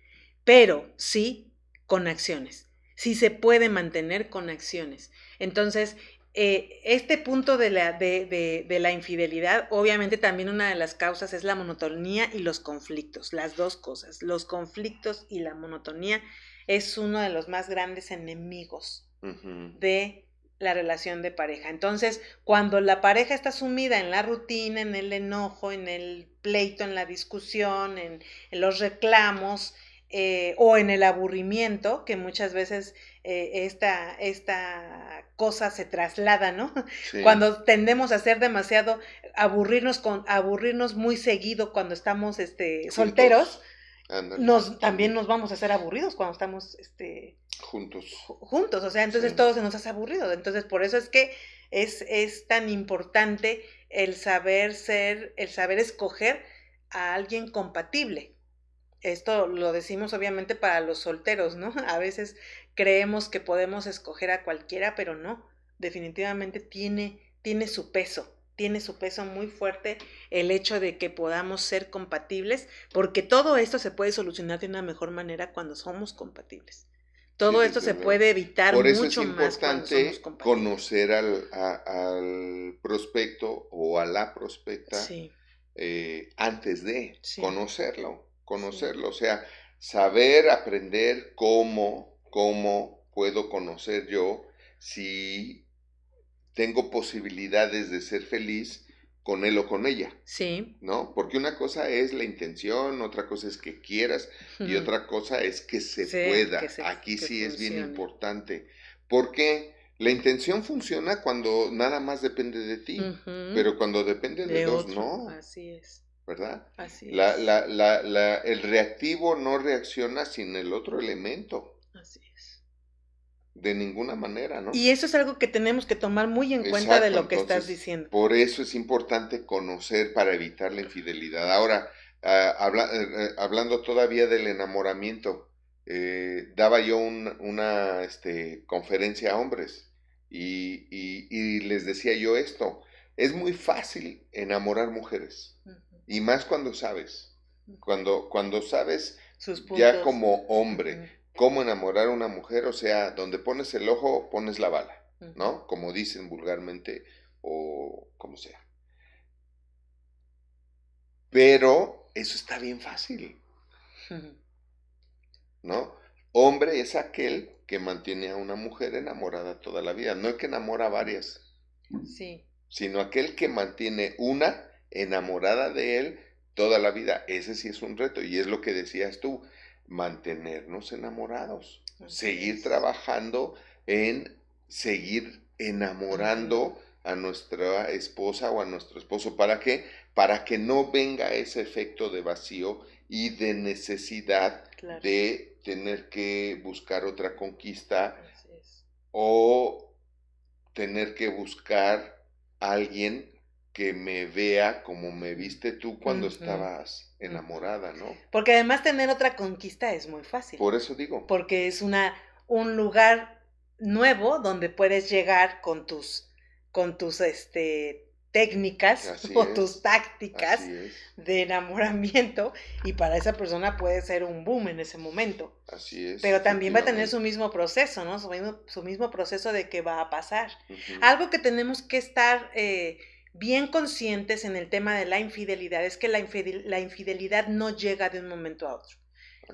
pero sí con acciones. Sí se puede mantener con acciones. Entonces, eh, este punto de la, de, de- de la infidelidad, obviamente también una de las causas es la monotonía y los conflictos, las dos cosas. Los conflictos y la monotonía es uno de los más grandes enemigos de la relación de pareja. Entonces, cuando la pareja está sumida en la rutina, en el enojo, en el pleito, en la discusión, en, en los reclamos eh, o en el aburrimiento, que muchas veces eh, esta, esta cosa se traslada, ¿no? Sí. Cuando tendemos a hacer demasiado, aburrirnos con, aburrirnos muy seguido cuando estamos este, Juntos. solteros, nos, también nos vamos a hacer aburridos cuando estamos este, Juntos. ju- juntos, o sea, entonces Sí. todo se nos hace aburrido. Entonces, por eso es que es, es tan importante el saber ser, el saber escoger a alguien compatible. Esto lo decimos obviamente para los solteros, ¿no? *laughs* A veces creemos que podemos escoger a cualquiera, pero no. Definitivamente tiene, tiene su peso, tiene su peso muy fuerte el hecho de que podamos ser compatibles, porque todo esto se puede solucionar de una mejor manera cuando somos compatibles. Todo Sí, esto se puede evitar Por eso mucho es más cuando somos importante conocer al, a- al prospecto o a la prospecta Sí, eh, antes de Sí. conocerlo, conocerlo, o sea, saber aprender cómo, cómo puedo conocer yo si tengo posibilidades de ser feliz con él o con ella, sí. ¿no? Porque una cosa es la intención, otra cosa es que quieras y otra cosa es que se Sí, pueda. que se- Aquí que sí es bien importante, porque la intención funciona cuando nada más depende de ti, pero cuando depende de, de dos, otro, no, Así es, ¿verdad? así La, es. la, la, la, el reactivo no reacciona sin el otro elemento, así es. de ninguna manera, ¿no? Y eso es algo que tenemos que tomar muy en cuenta de lo que estás diciendo. Por eso es importante conocer para evitar la infidelidad. Ahora, ah, habla- eh, eh, hablando todavía del enamoramiento, eh, daba yo un- una este, conferencia a hombres y, y- y les decía yo esto, es muy fácil enamorar mujeres Ujú, y más cuando sabes. Cuando, cuando sabes ya como hombre cómo enamorar a una mujer, o sea, donde pones el ojo, pones la bala, ¿no? Como dicen vulgarmente o como sea. Pero eso está bien fácil. ¿No? Hombre es aquel que mantiene a una mujer enamorada toda la vida. No el que enamora a varias. Sí. Sino aquel que mantiene una enamorada de él toda la vida. Ese sí es un reto. Y es lo que decías tú. Mantenernos enamorados. seguir trabajando en seguir enamorando a nuestra esposa o a nuestro esposo. ¿Para qué? Para que no venga ese efecto de vacío y de necesidad de tener que buscar otra conquista o tener que buscar a alguien que me vea como me viste tú cuando estabas enamorada, ¿no? Porque además tener otra conquista es muy fácil. Por eso digo. Porque es una un lugar nuevo donde puedes llegar con tus con tus este técnicas o tus tácticas de enamoramiento y para esa persona puede ser un boom en ese momento. Así es. Pero también va a tener su mismo proceso, ¿no? Su mismo, proceso de qué va a pasar. Algo que tenemos que estar eh, bien conscientes en el tema de la infidelidad es que la, infidelidad no llega de un momento a otro.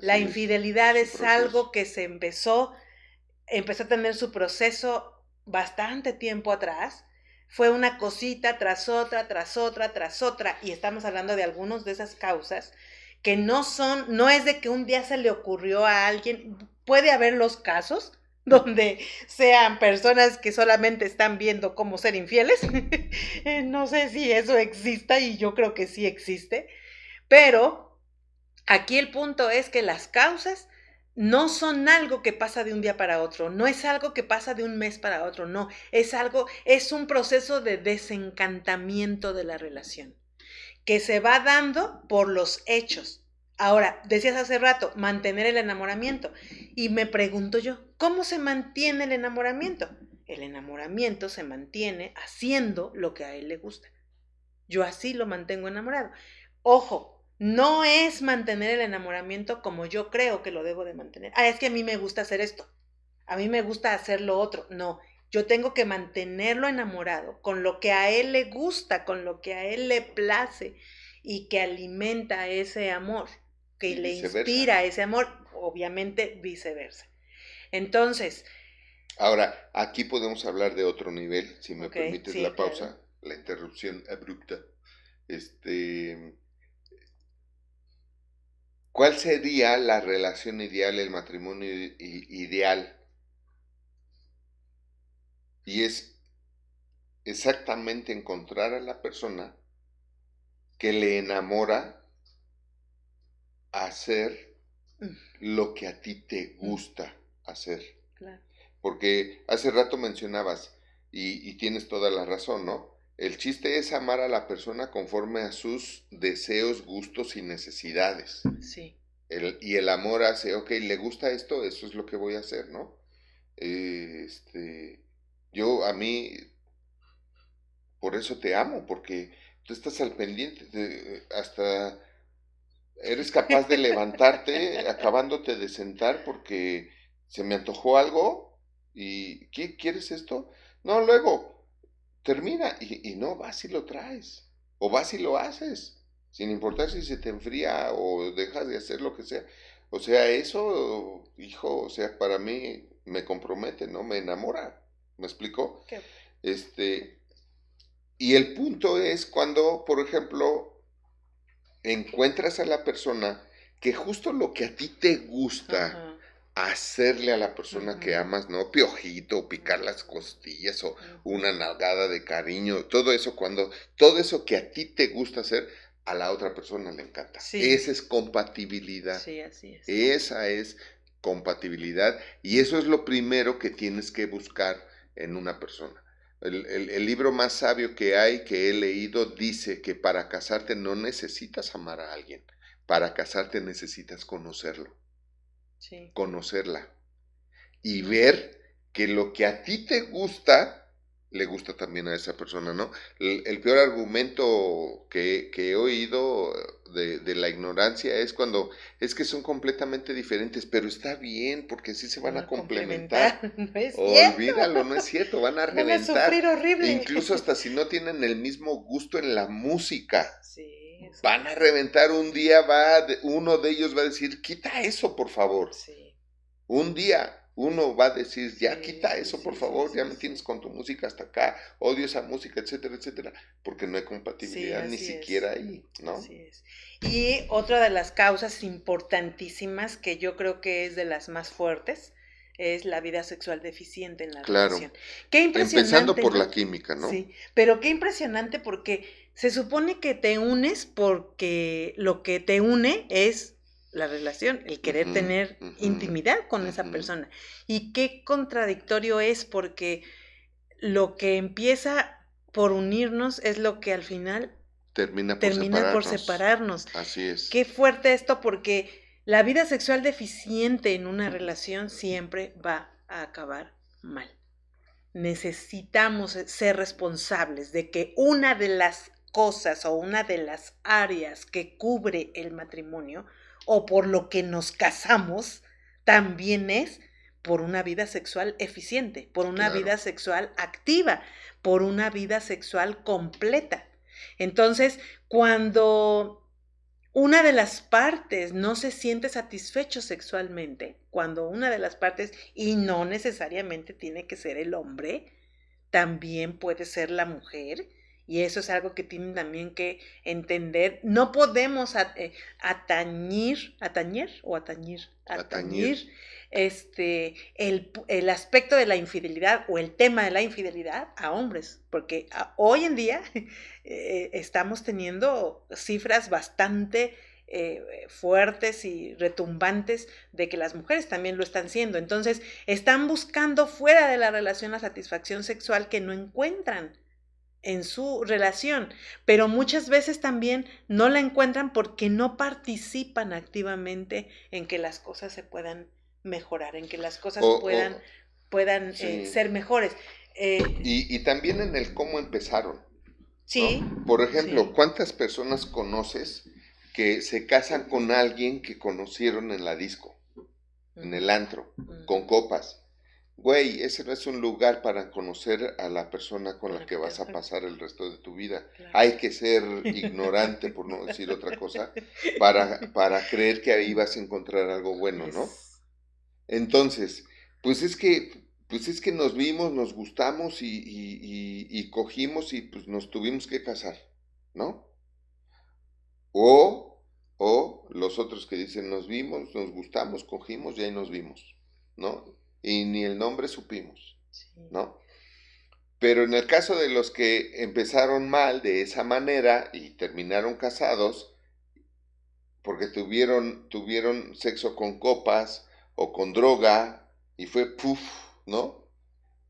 la infidelidad es, es algo que se empezó, empezó a tener su proceso bastante tiempo atrás fue una cosita tras otra, tras otra, tras otra, y estamos hablando de algunas de esas causas que no son, no es de que un día se le ocurrió a alguien, puede haber los casos *laughs* donde sean personas que solamente están viendo cómo ser infieles. *laughs* Eh, no sé si eso exista y yo creo que sí existe, pero aquí el punto es que las causas no son algo que pasa de un día para otro, no es algo que pasa de un mes para otro, no, es algo, es un proceso de desencantamiento de la relación, que se va dando por los hechos. Ahora, decías hace rato, mantener el enamoramiento. Y me pregunto yo, ¿cómo se mantiene el enamoramiento? El enamoramiento se mantiene haciendo lo que a él le gusta. Yo así lo mantengo enamorado. Ojo, no es mantener el enamoramiento como yo creo que lo debo de mantener. Ah, es que a mí me gusta hacer esto. A mí me gusta hacer lo otro. No, yo tengo que mantenerlo enamorado con lo que a él le gusta, con lo que a él le place y que alimenta ese amor, que le inspira ese amor, obviamente viceversa. Entonces. Ahora, aquí podemos hablar de otro nivel, si me permites la pausa, la interrupción abrupta. Este ¿Cuál sería la relación ideal, el matrimonio ideal? Y es exactamente encontrar a la persona que le enamora a hacer mm. lo que a ti te gusta hacer. Porque hace rato mencionabas, y, y, tienes toda la razón, ¿no? El chiste es amar a la persona conforme a sus deseos, gustos y necesidades. Sí. y el amor hace, ok, le gusta esto, eso es lo que voy a hacer, ¿no? Este, yo a mí, por eso te amo, porque tú estás al pendiente, de, hasta eres capaz de levantarte *laughs* acabándote de sentar porque se me antojó algo y ¿qué quieres esto? No, luego, termina y, no, vas y lo traes, o vas y lo haces, sin importar si se te enfría o dejas de hacer lo que sea. O sea, eso, hijo, o sea, para mí me compromete, ¿no? Me enamora. ¿Me explico? Este, y el punto es cuando, por ejemplo, encuentras a la persona que justo lo que a ti te gusta, hacerle a la persona que amas, ¿no? Piojito, picar las costillas o una nalgada de cariño, todo eso cuando, todo eso que a ti te gusta hacer, a la otra persona le encanta. Esa es compatibilidad. Sí, así es. Esa es compatibilidad y eso es lo primero que tienes que buscar en una persona. El, el, libro más sabio que hay, que he leído, dice que para casarte no necesitas amar a alguien, para casarte necesitas conocerlo conocerla y ver que lo que a ti te gusta le gusta también a esa persona, ¿no? El, peor argumento que, he oído de, la ignorancia es cuando es que son completamente diferentes, pero está bien porque así se van a, complementar. *laughs* No es Olvídalo, no es cierto, van a reventar. Van a sufrir horrible. Incluso *laughs* hasta si no tienen el mismo gusto en la música. Sí, van a reventar un día, va, uno de ellos va a decir, quita eso, por favor. Sí. Un día, uno va a decir, ya quita eso, por favor, ya me tienes con tu música hasta acá, odio esa música, etcétera, etcétera, porque no hay compatibilidad ni siquiera ahí, ¿no? Así es. Y otra de las causas importantísimas, que yo creo que es de las más fuertes, es la vida sexual deficiente en la claro. relación. Qué impresionante. Empezando por la química, ¿no? Sí, pero qué impresionante porque se supone que te unes porque lo que te une es la relación, el querer tener intimidad con esa persona. Y qué contradictorio es porque lo que empieza por unirnos es lo que al final termina por, termina separarnos. por separarnos. Así es. Qué fuerte esto porque la vida sexual deficiente en una relación siempre va a acabar mal. Necesitamos ser responsables de que una de las cosas o una de las áreas que cubre el matrimonio o por lo que nos casamos, también es por una vida sexual eficiente, por una vida sexual activa, por una vida sexual completa. Entonces, cuando una de las partes no se siente satisfecho sexualmente, cuando una de las partes, y no necesariamente tiene que ser el hombre, también puede ser la mujer, y eso es algo que tienen también que entender. No podemos eh, atañir, atañer o atañir, atañir, este, el, el, aspecto de la infidelidad o el tema de la infidelidad a hombres, porque hoy en día *laughs* eh, estamos teniendo cifras bastante eh, fuertes y retumbantes de que las mujeres también lo están siendo. Entonces, están buscando fuera de la relación la satisfacción sexual que no encuentran en su relación, pero muchas veces también no la encuentran porque no participan activamente en que las cosas se puedan mejorar, en que las cosas puedan, puedan eh, ser mejores. Eh, y, también en el cómo empezaron. Sí. Por ejemplo, ¿cuántas personas conoces que se casan con alguien que conocieron en la disco, en el antro, con copas? Güey, ese no es un lugar para conocer a la persona con la que vas a pasar el resto de tu vida. Hay que ser ignorante, por no decir otra cosa, para, para creer que ahí vas a encontrar algo bueno, ¿no? Entonces, pues es que, pues es que nos vimos, nos gustamos y, y, y cogimos y pues nos tuvimos que casar, ¿no? O, o los otros que dicen nos vimos, nos gustamos, cogimos y ahí nos vimos, ¿no? Y ni el nombre supimos, ¿no? Pero en el caso de los que empezaron mal de esa manera y terminaron casados, porque tuvieron, tuvieron sexo con copas o con droga y fue puff, ¿no?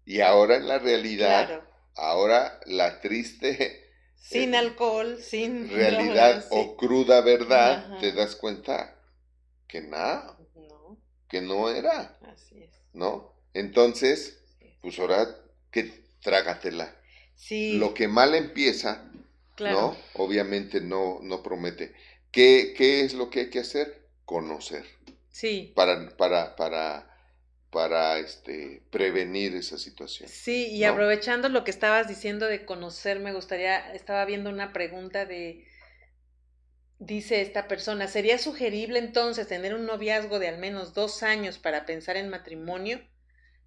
Y ahora en la realidad, ahora la triste... Sin alcohol, sin... *laughs* Realidad o cruda verdad, te das cuenta que nada, que no era. Así es. ¿No? Entonces, pues ahora que trágatela. Sí. Lo que mal empieza, ¿no? Obviamente no, no promete. ¿Qué, ¿Qué es lo que hay que hacer? Conocer. Sí. Para, para, para, para este, prevenir esa situación. Sí, y aprovechando lo que estabas diciendo de conocer, me gustaría, estaba viendo una pregunta de, Dice esta persona, ¿sería sugerible entonces tener un noviazgo de al menos dos años para pensar en matrimonio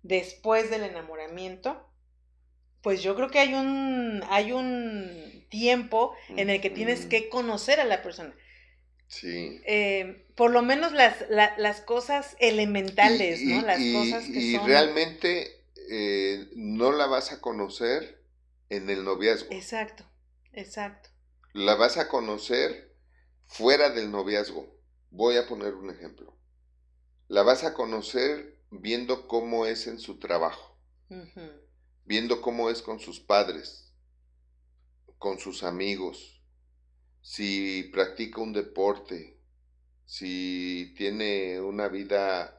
después del enamoramiento? Pues yo creo que hay un, hay un tiempo en el que tienes que conocer a la persona. Sí. Eh, por lo menos las, las cosas elementales, ¿no? Las cosas que y realmente eh, no la vas a conocer en el noviazgo. Exacto, exacto. La vas a conocer fuera del noviazgo. Voy a poner un ejemplo. La vas a conocer viendo cómo es en su trabajo, viendo cómo es con sus padres, con sus amigos, si practica un deporte, si tiene una vida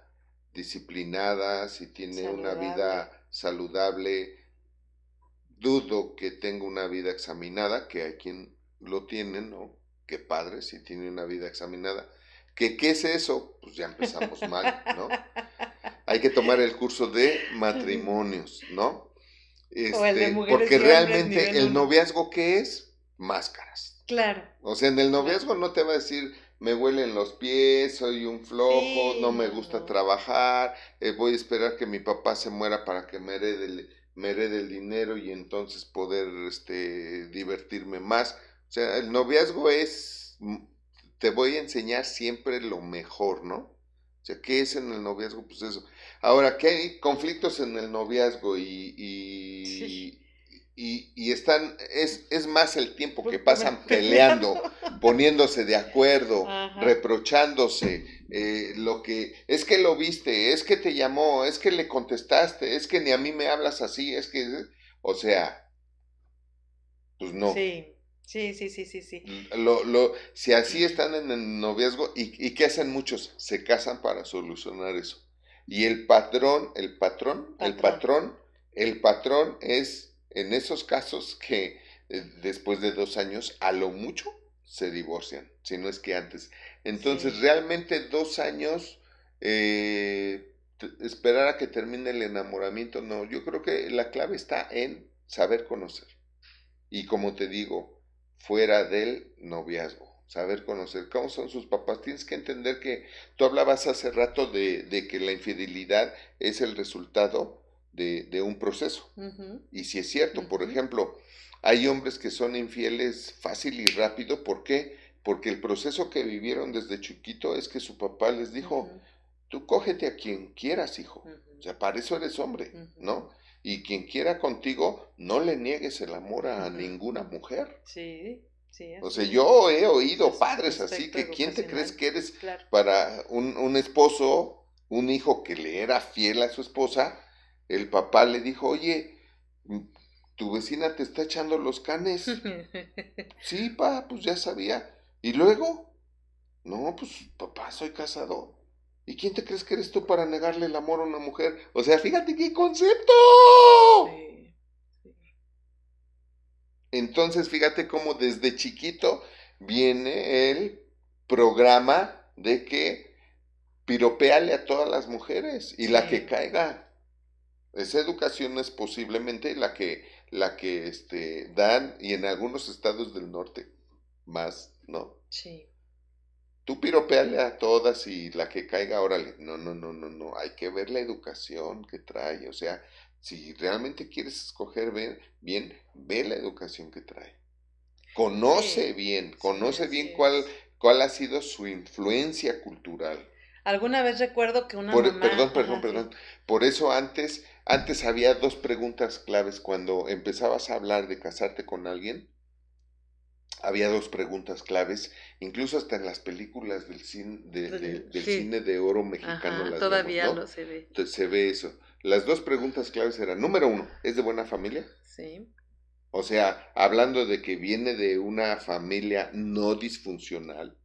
disciplinada, si tiene una vida saludable, dudo que tenga una vida examinada, que hay quien lo tiene, ¿no? Qué padre si tiene una vida examinada. ¿Qué, ¿Qué es eso? Pues ya empezamos mal, ¿no? Hay que tomar el curso de matrimonios, ¿no? Este, porque realmente el noviazgo, ¿qué es? Máscaras. Claro. O sea, en el noviazgo no te va a decir, me huelen los pies, soy un flojo, no me gusta trabajar, eh, voy a esperar que mi papá se muera para que me herede, el, me el dinero y entonces poder este, divertirme más. O sea, el noviazgo es, mm, te voy a enseñar siempre lo mejor, ¿no? O sea, ¿qué es en el noviazgo? Pues eso. Ahora, ¿qué hay conflictos en el noviazgo y, y, y, están, es, es, más el tiempo que pasan *laughs* peleando, poniéndose de acuerdo, reprochándose, eh, lo que, es que lo viste, es que te llamó, es que le contestaste, es que ni a mí me hablas así, es que, o sea, pues no. Sí. Sí, sí, sí, sí, sí. Lo, lo, si así están en el noviazgo, ¿y, ¿y qué hacen muchos? Se casan para solucionar eso. Y el patrón, el patrón, el patrón, el patrón es en esos casos que eh, después de dos años, a lo mucho, se divorcian, si no es que antes. Entonces, realmente dos años, eh, esperar a que termine el enamoramiento, no, yo creo que la clave está en saber conocer. Y como te digo, fuera del noviazgo, saber conocer cómo son sus papás. Tienes que entender que tú hablabas hace rato de, de que la infidelidad es el resultado de, un proceso. Y si es cierto, por ejemplo, hay hombres que son infieles fácil y rápido, ¿por qué? Porque el proceso que vivieron desde chiquito es que su papá les dijo, tú cógete a quien quieras, hijo. O sea, para eso eres hombre, ¿no? Y quien quiera contigo, no le niegues el amor a ninguna mujer. Sí. Sí, o sea, yo he oído padres así que ¿quién te crees que eres para un, un esposo, un hijo que le era fiel a su esposa, el papá le dijo, oye, tu vecina te está echando los canes. *laughs* sí, pa, pues ya sabía. ¿Y luego? No, pues papá, soy casado. ¿Y quién te crees que eres tú para negarle el amor a una mujer? O sea, fíjate qué concepto. Entonces, fíjate cómo desde chiquito viene el programa de que piropeale a todas las mujeres y la que caiga esa educación es posiblemente la que, la que este, dan, y en algunos estados del norte, más, ¿no? Sí. Tú piropeale a todas y la que caiga, órale. No, no, no, no, no. Hay que ver la educación que trae. O sea, si realmente quieres escoger bien, bien ve la educación que trae. Conoce bien, conoce bien cuál, cuál ha sido su influencia cultural. Alguna vez recuerdo que una Perdón, perdón, perdón. Por eso antes antes había dos preguntas claves cuando empezabas a hablar de casarte con alguien. Había dos preguntas claves, incluso hasta en las películas del cine de, del cine de oro mexicano. todavía lo se ve. se ve eso. Las dos preguntas claves eran, número uno, ¿es de buena familia? Sí. O sea, hablando de que viene de una familia no disfuncional,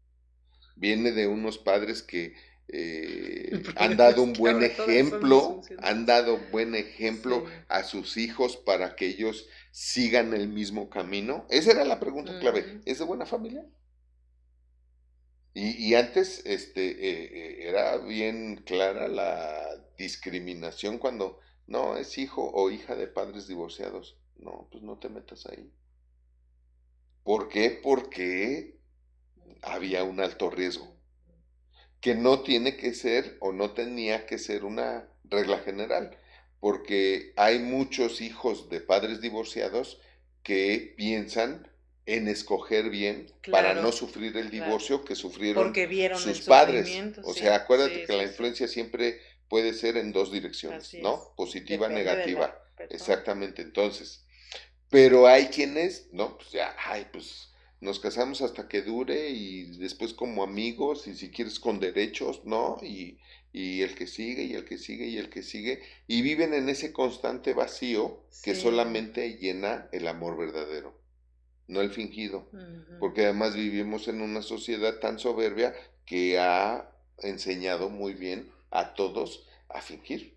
viene de unos padres que eh, *laughs* han dado un buen ejemplo, han dado buen ejemplo a sus hijos para que ellos sigan el mismo camino. Esa era la pregunta clave. ¿Es de buena familia? Y, antes este, eh, eh, era bien clara la discriminación cuando no es hijo o hija de padres divorciados. No, pues no te metas ahí. ¿Por qué? Porque había un alto riesgo que no tiene que ser o no tenía que ser una regla general, porque hay muchos hijos de padres divorciados que piensan en escoger bien para no sufrir el divorcio que sufrieron sus padres. O sea, acuérdate que la influencia siempre puede ser en dos direcciones, ¿no? Positiva, negativa. Exactamente, entonces. Pero hay quienes, no, pues ya, ay, pues nos casamos hasta que dure y después como amigos y si quieres con derechos, ¿no? Y, el que sigue y el que sigue y el que sigue y viven en ese constante vacío que solamente llena el amor verdadero, no el fingido, porque además vivimos en una sociedad tan soberbia que ha enseñado muy bien a todos a fingir.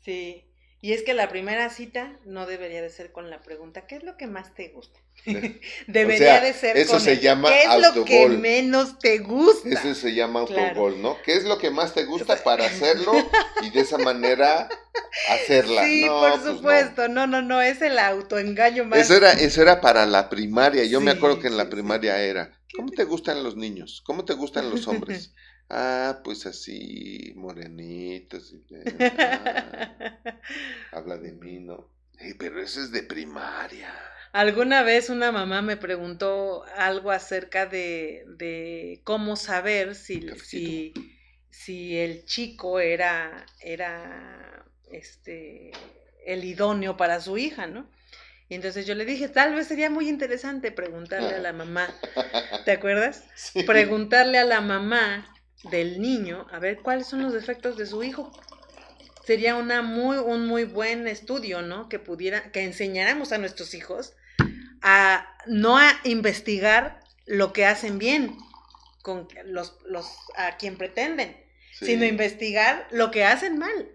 Sí, Y es que la primera cita no debería de ser con la pregunta, ¿qué es lo que más te gusta? *laughs* *laughs* debería de ser eso se llama ¿qué es lo que menos te gusta? Eso se llama autogol, ¿no? ¿Qué es lo que más te gusta para *laughs* hacerlo y de esa manera hacerla? Sí, por pues supuesto, no. no. no, es el autoengaño más. Eso era, eso era para la primaria, yo me acuerdo que en la primaria era, ¿cómo te gustan los niños? ¿Cómo te gustan los hombres? Ah, pues así, morenitos. Ah, habla de mí, *laughs* ¿no? pero eso es de primaria. Alguna vez una mamá me preguntó algo acerca de, de cómo saber si, si, si, el chico era, era este, el idóneo para su hija, ¿no? Y entonces yo le dije, tal vez sería muy interesante preguntarle a la *laughs* mamá, ¿te acuerdas? Preguntarle a la mamá del niño a ver cuáles son los defectos de su hijo. Sería una muy, un muy buen estudio, ¿no? Que pudiera, que enseñáramos a nuestros hijos a no a investigar lo que hacen bien con los, los a quien pretenden, sino investigar lo que hacen mal.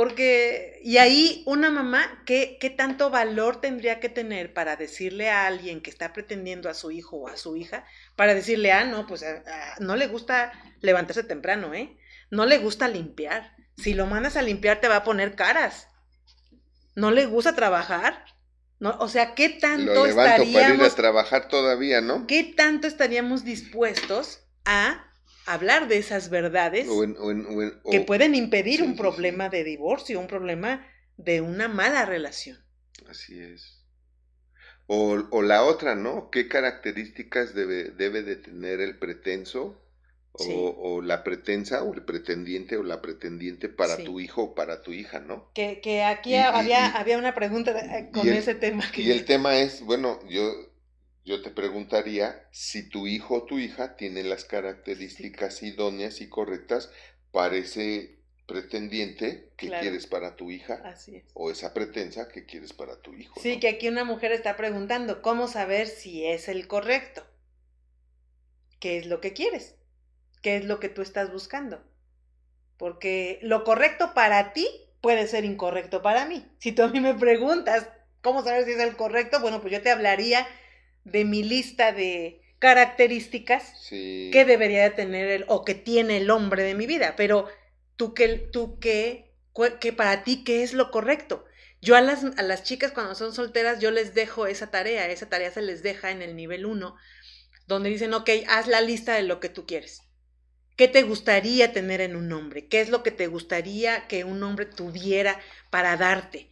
Porque, y ahí una mamá, ¿qué, ¿qué tanto valor tendría que tener para decirle a alguien que está pretendiendo a su hijo o a su hija, para decirle, ah, no, pues no le gusta levantarse temprano, ¿eh? No le gusta limpiar. Si lo mandas a limpiar te va a poner caras. No le gusta trabajar. No, o sea, ¿qué tanto lo estaríamos para ir a trabajar todavía, ¿no? ¿Qué tanto estaríamos dispuestos a hablar de esas verdades que pueden impedir un problema de divorcio, un problema de una mala relación? Así es. O, o, la otra, ¿no? ¿Qué características debe, debe de tener el pretenso o, la pretensa o el pretendiente o la pretendiente para tu hijo o para tu hija, ¿no? Que, que aquí había, había una pregunta eh, con ese tema. Y el *laughs* tema es, bueno, yo, yo te preguntaría si tu hijo o tu hija tiene las características idóneas y correctas para ese pretendiente que quieres para tu hija Así es. o esa pretensa que quieres para tu hijo. Sí, que aquí una mujer está preguntando, ¿cómo saber si es el correcto? ¿Qué es lo que quieres? qué es lo que tú estás buscando. Porque lo correcto para ti puede ser incorrecto para mí. Si tú a mí me preguntas cómo saber si es el correcto, bueno, pues yo te hablaría de mi lista de características que debería de tener el, o que tiene el hombre de mi vida. Pero tú qué, tú qué, que para ti qué es lo correcto. Yo a las, a las chicas cuando son solteras, yo les dejo esa tarea, esa tarea se les deja en el nivel 1, donde dicen, ok, haz la lista de lo que tú quieres. ¿Qué te gustaría tener en un hombre? ¿Qué es lo que te gustaría que un hombre tuviera para darte?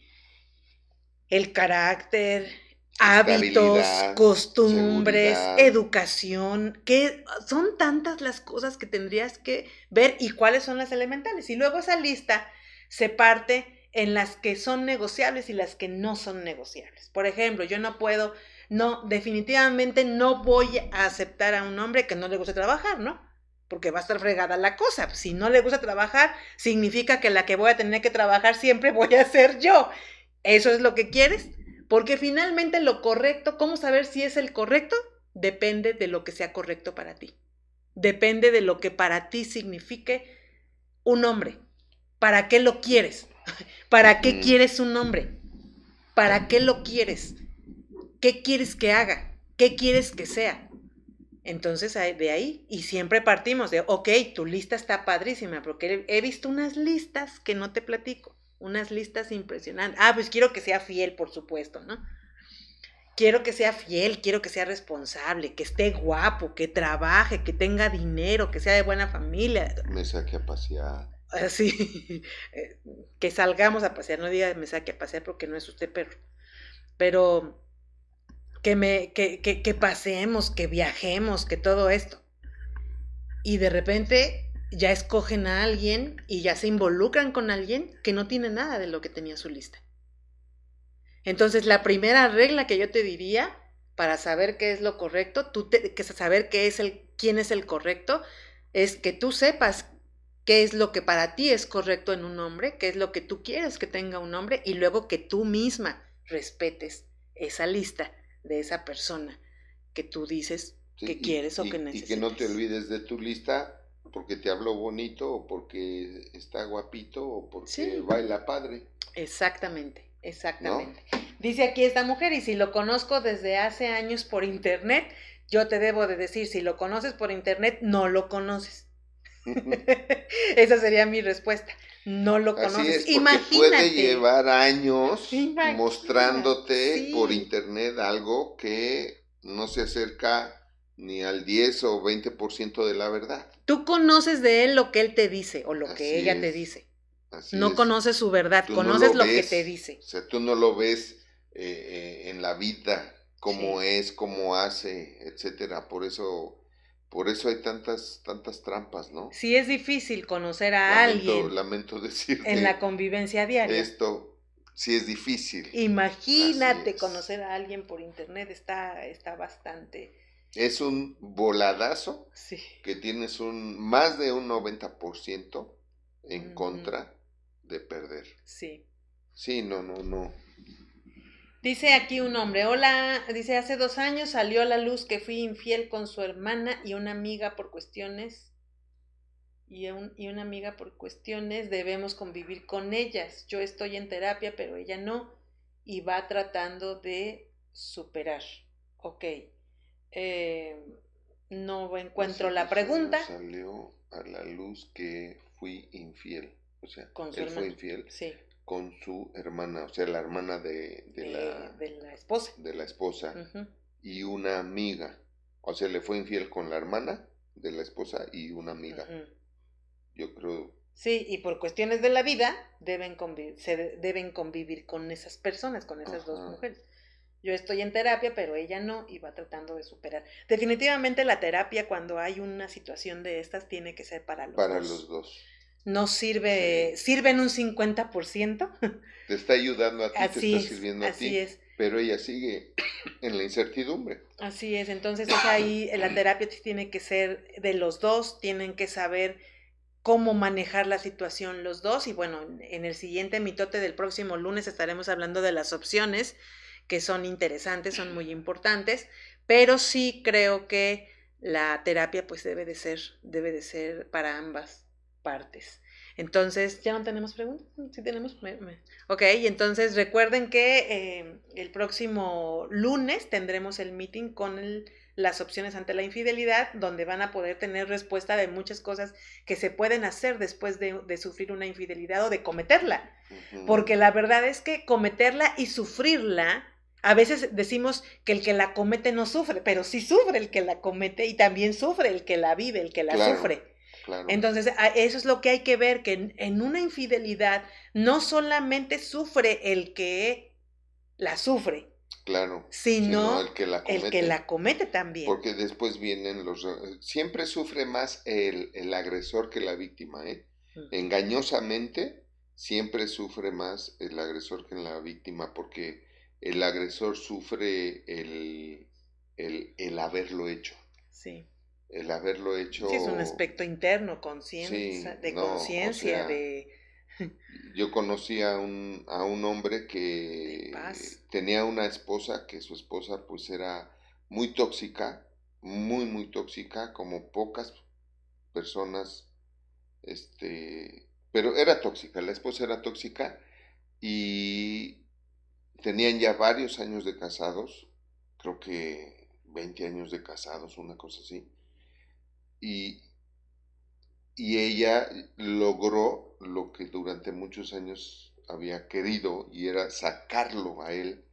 El carácter, hábitos, costumbres, educación, que son tantas las cosas que tendrías que ver y cuáles son las elementales. Y luego esa lista se parte en las que son negociables y las que no son negociables. Por ejemplo, yo no puedo, no, definitivamente no voy a aceptar a un hombre que no le guste trabajar, ¿no? porque va a estar fregada la cosa. Si no le gusta trabajar, significa que la que voy a tener que trabajar siempre voy a ser yo. ¿Eso es lo que quieres? Porque finalmente lo correcto, ¿cómo saber si es el correcto? Depende de lo que sea correcto para ti. Depende de lo que para ti signifique un hombre. ¿Para qué lo quieres? *laughs* ¿Para qué quieres un hombre? ¿Para qué lo quieres? ¿Qué quieres que haga? ¿Qué quieres que sea? Entonces, de ahí, y siempre partimos de, ok, tu lista está padrísima, porque he visto unas listas que no te platico, unas listas impresionantes. Ah, pues quiero que sea fiel, por supuesto, ¿no? Quiero que sea fiel, quiero que sea responsable, que esté guapo, que trabaje, que tenga dinero, que sea de buena familia. Me saque a pasear. Así, *laughs* eh, que salgamos a pasear, no diga me saque a pasear porque no es usted perro. Pero que, me, que, que, que pasemos, que viajemos, que todo esto. Y de repente ya escogen a alguien y ya se involucran con alguien que no tiene nada de lo que tenía su lista. Entonces, la primera regla que yo te diría para saber qué es lo correcto, tú que saber qué es el, quién es el correcto, es que tú sepas qué es lo que para ti es correcto en un hombre, qué es lo que tú quieres que tenga un hombre y luego que tú misma respetes esa lista de esa persona que tú dices que quieres o que necesitas. Y que no te olvides de tu lista porque te habló bonito o porque está guapito o porque baila padre. Exactamente, exactamente. Dice aquí esta mujer, y si lo conozco desde hace años por internet, yo te debo de decir, si lo conoces por internet, no lo conoces. *laughs* *laughs* Esa sería mi respuesta. No lo conoces. Así Imagínate. Puede llevar años mostrándote por internet algo que no se acerca ni al 10 o 20% de la verdad. Tú conoces de él lo que él te dice o lo que ella te dice. no conoces su verdad, conoces lo, que te dice. O sea, tú no lo ves eh, eh, en la vida, cómo es, cómo hace, etcétera. Por eso por eso hay tantas, tantas trampas, ¿no? Sí, es difícil conocer a alguien. Lamento decir. *laughs* En la convivencia diaria. Esto sí es difícil. Imagínate conocer a alguien por internet, está, está bastante. Es un voladazo sí. que tienes un más de un 90% en contra de perder. Sí. Sí, no, no, no. Dice aquí un hombre, hola, dice, hace dos años salió a la luz que fui infiel con su hermana y una amiga por cuestiones, y, y una amiga por cuestiones debemos convivir con ellas. Yo estoy en terapia, pero ella no, y va tratando de superar. Ok. Eh, no encuentro la pregunta. Salió a la luz que fui infiel. O sea, ¿Con él fue infiel. Sí con su hermana, o sea, la hermana de, de, la, de la esposa. De la esposa. Y una amiga. O sea, le fue infiel con la hermana de la esposa y una amiga. Yo creo. Sí, y por cuestiones de la vida deben convivir, se deben convivir con esas personas, con esas dos mujeres. Yo estoy en terapia, pero ella no y va tratando de superar. Definitivamente la terapia cuando hay una situación de estas tiene que ser para los para dos. Para los dos no sirve, sirve en un 50%. *laughs* Te está ayudando a ti, te está sirviendo a ti. Es. Pero ella sigue *coughs* en la incertidumbre. Así es, entonces es ahí la terapia tiene que ser de los dos, tienen que saber cómo manejar la situación los dos y bueno, en el siguiente mitote del próximo lunes estaremos hablando de las opciones que son interesantes, son muy importantes, pero sí creo que la terapia pues debe de ser, debe de ser para ambas partes. Entonces, ¿ya no tenemos preguntas? Sí tenemos. Ok, entonces recuerden que eh, el próximo lunes tendremos el meeting con las opciones ante la infidelidad, donde van a poder tener respuesta de muchas cosas que se pueden hacer después de, sufrir una infidelidad o de cometerla. Porque la verdad es que cometerla y sufrirla, a veces decimos que el que la comete no sufre, pero sí sufre el que la comete y también sufre el que la vive, el que la sufre. Entonces, eso es lo que hay que ver, que en, una infidelidad no solamente sufre el que la sufre, Claro. Sino, el, que la comete, el que la comete también. Porque después vienen los... Siempre sufre más el, el agresor que la víctima, ¿eh? Engañosamente, siempre sufre más el agresor que la víctima, porque el agresor sufre el, el, el haberlo hecho. Sí el haberlo hecho. Sí, es un aspecto interno, conciencia, de conciencia, de... Yo conocí a un, a un hombre que tenía una esposa, que su esposa pues era muy tóxica, muy, muy tóxica, como pocas personas, este, pero era tóxica, la esposa era tóxica y tenían ya varios años de casados, creo que 20 años de casados, una cosa así y, y ella logró lo que durante muchos años había querido y era sacarlo a él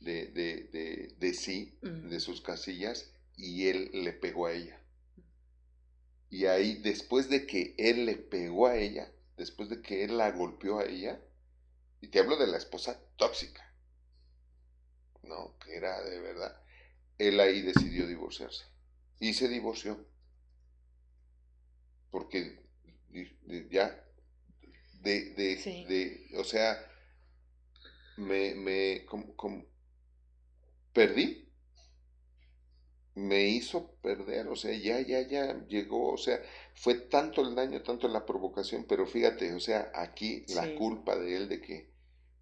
de, de, de, sí, de sus casillas, y él le pegó a ella. Y ahí, después de que él le pegó a ella, después de que él la golpeó a ella, y te hablo de la esposa tóxica, ¿no? Que era de verdad, él ahí decidió divorciarse. Y se divorció porque ya, de, de, o sea, me, me, como, perdí, me hizo perder, o sea, ya, ya, ya llegó, o sea, fue tanto el daño, tanto la provocación, pero fíjate, o sea, aquí la culpa de él de que,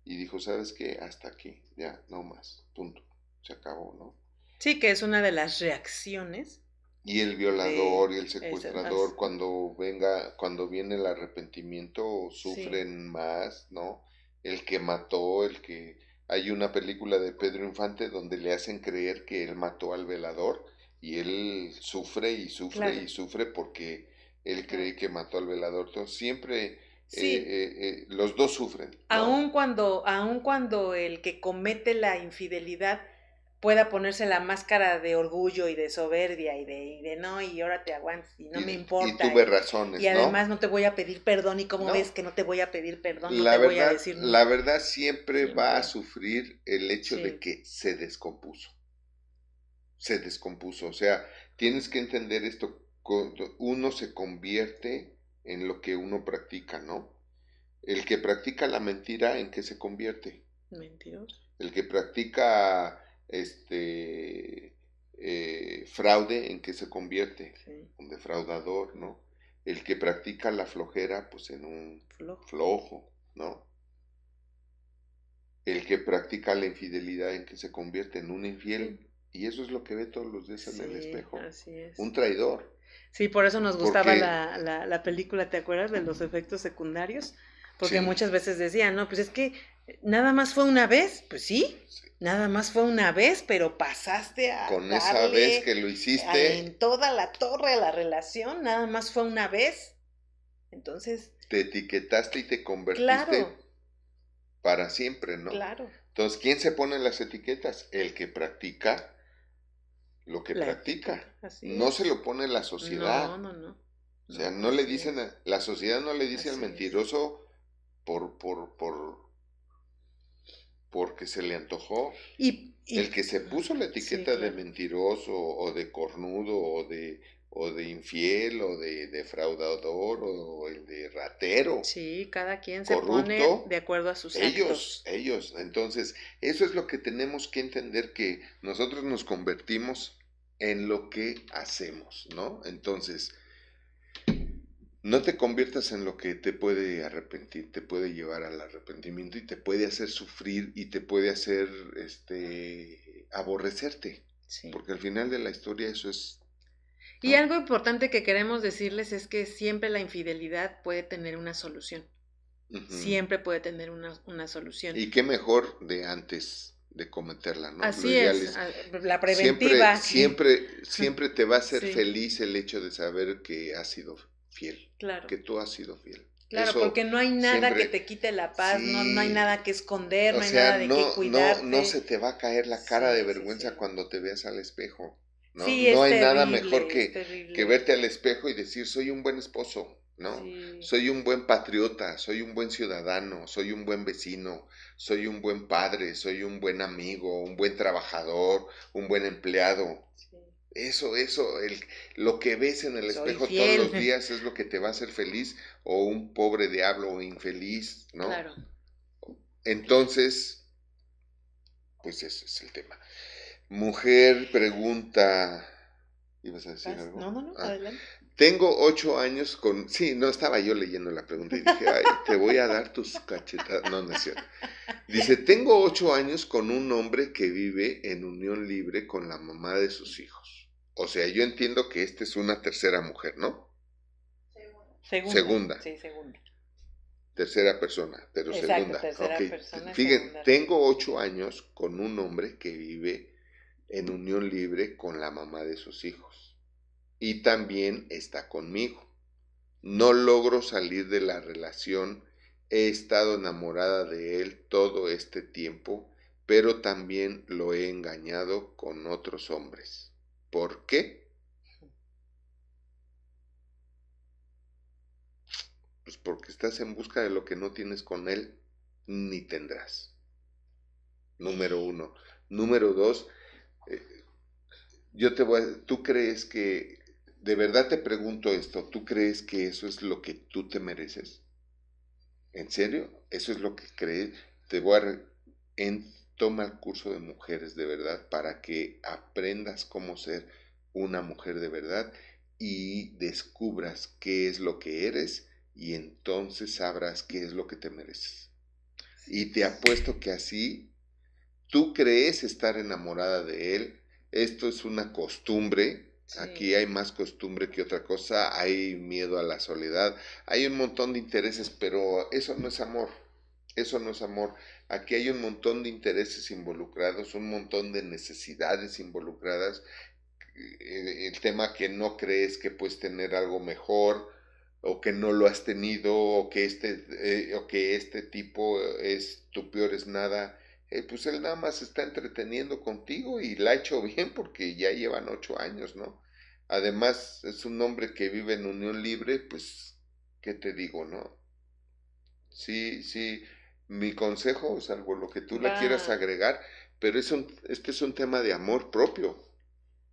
y dijo, ¿sabes qué? Hasta aquí, ya, no más, punto, se acabó, ¿no? Sí, que es una de las reacciones y el violador y el secuestrador, cuando venga, cuando viene el arrepentimiento, sufren más, ¿no? el que mató, el que... Hay una película de Pedro Infante donde le hacen creer que él mató al velador y él sufre y sufre y sufre porque él cree que mató al velador. Entonces siempre eh, eh, eh, los dos sufren. Aun, cuando, aun cuando el que comete la infidelidad pueda ponerse la máscara de orgullo y de soberbia y de, de no, y ahora te aguantas y no me importa. Y tuve razones. Y además ¿no? te voy a pedir perdón y cómo ves que no te voy a pedir perdón, no la te verdad, voy a decir La verdad siempre, va a sufrir el hecho de que se descompuso. Se descompuso. O sea, tienes que entender esto. Uno se convierte en lo que uno practica, ¿no? El que practica la mentira, ¿en qué se convierte? Mentiroso. El que practica este eh, fraude en que se convierte un defraudador, ¿no? El que practica la flojera, pues en un flojo, ¿no? El que practica la infidelidad en que se convierte en un infiel. Y eso es lo que ve todos los días en el espejo. Un traidor. Sí, por eso nos gustaba la, la, la, película, ¿te acuerdas? De los efectos secundarios. Porque muchas veces decían, no, pues es que nada más fue una vez. Pues sí, Nada más fue una vez, pero pasaste a. Con esa vez que lo hiciste. en toda la torre de la relación, nada más fue una vez. Entonces. Te etiquetaste y te convertiste para siempre, ¿no? Claro. Entonces, ¿quién se pone las etiquetas? El que practica lo que practica. no se lo pone la sociedad. No, no, no. O sea, no, le dicen, la sociedad no le dice al mentiroso por, por, por porque se le antojó. Y, el que se puso la etiqueta de mentiroso o de cornudo o de o de infiel o de defraudador o el de ratero. Sí, cada quien se pone de acuerdo a sus ellos, Ellos, entonces, eso es lo que tenemos que entender que nosotros nos convertimos en lo que hacemos, ¿no? Entonces, no te conviertas en lo que te puede arrepentir, te puede llevar al arrepentimiento y te puede hacer sufrir y te puede hacer este aborrecerte. Porque al final de la historia eso es y algo importante que queremos decirles es que siempre la infidelidad puede tener una solución. Siempre puede tener una, solución. Y qué mejor de antes de cometerla, ¿no? Así es, la preventiva. Siempre, siempre, *laughs* siempre te va a hacer feliz el hecho de saber que has sido fiel. Claro. Que tú has sido fiel. Claro, porque no hay nada que te quite la paz, no, hay nada que esconder, no hay nada de que cuidarte. No, no se te va a caer la cara de vergüenza cuando te veas al espejo. No, no hay nada mejor que, que, verte al espejo y decir, soy un buen esposo, ¿no? Soy un buen patriota, soy un buen ciudadano, soy un buen vecino, soy un buen padre, soy un buen amigo, un buen trabajador, un buen empleado. Eso, eso, el, lo que ves en el espejo todos los *laughs* días es lo que te va a hacer feliz o un pobre diablo o infeliz, ¿no? Claro. Entonces, pues ese es el tema. Mujer pregunta, ¿ibas a decir algo? No, no, no, ah, adelante. Tengo ocho años con... Sí, no, estaba yo leyendo la pregunta y dije, ay, te voy a dar tus cachetadas. No, no es cierto. Dice, tengo ocho años con un hombre que vive en unión libre con la mamá de sus hijos. O sea, yo entiendo que esta es una tercera mujer, ¿no? Segunda. Segunda. Sí, segunda. Tercera persona, pero segunda. Tercera persona, Fíjense, tengo ocho años con un hombre que vive en unión libre con la mamá de sus hijos. Y también está conmigo. No logro salir de la relación. He estado enamorada de él todo este tiempo, pero también lo he engañado con otros hombres. ¿Por qué? Pues porque estás en busca de lo que no tienes con él ni tendrás. Número uno. Número dos, yo te voy a, tú crees que, de verdad te pregunto esto, ¿tú crees que eso es lo que tú te mereces? ¿En serio? ¿Eso es lo que crees? Te voy a, en, toma el curso de mujeres de verdad para que aprendas cómo ser una mujer de verdad y descubras qué es lo que eres y entonces sabrás qué es lo que te mereces. Y te apuesto que así tú crees estar enamorada de él. Esto es una costumbre. Aquí hay más costumbre que otra cosa. Hay miedo a la soledad. Hay un montón de intereses, pero eso no es amor. Eso no es amor. Aquí hay un montón de intereses involucrados, un montón de necesidades involucradas. Eh, el tema que no crees que puedes tener algo mejor o que no lo has tenido o que este, eh, o que este tipo es tu peor es nada. Eh, pues él nada más está entreteniendo contigo y la ha hecho bien porque ya llevan ocho años, ¿no? Además es un hombre que vive en unión libre, pues, ¿qué te digo, no? Sí, sí, mi consejo, salvo lo que tú le quieras agregar, pero es un, este es un tema de amor propio.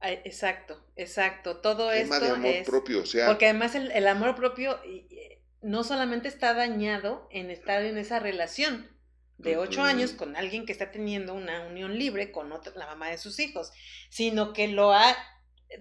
Exacto, exacto. Todo tema esto de amor propio, o sea. Porque además el, amor propio no solamente está dañado en estar en esa relación de ocho años con alguien que está teniendo una unión libre con otra, la mamá de sus hijos, sino que lo ha,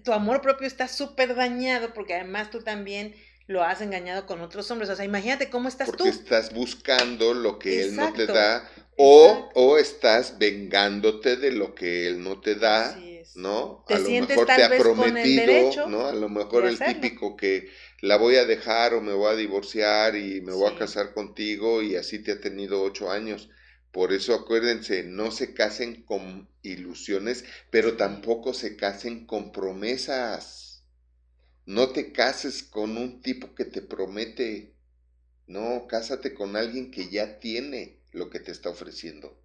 tu amor propio está súper dañado porque además tú también lo has engañado con otros hombres. O sea, imagínate cómo estás Porque tú. estás buscando lo que él no te da o, o, estás vengándote de lo que él no te da, ¿no? a lo mejor te ha prometido, ¿no? A lo mejor el típico que la voy a dejar o me voy a divorciar y me voy a casar contigo y así te ha tenido ocho años. Por eso acuérdense, no se casen con ilusiones, pero tampoco se casen con promesas. No te cases con un tipo que te promete. No, cásate con alguien que ya tiene lo que te está ofreciendo,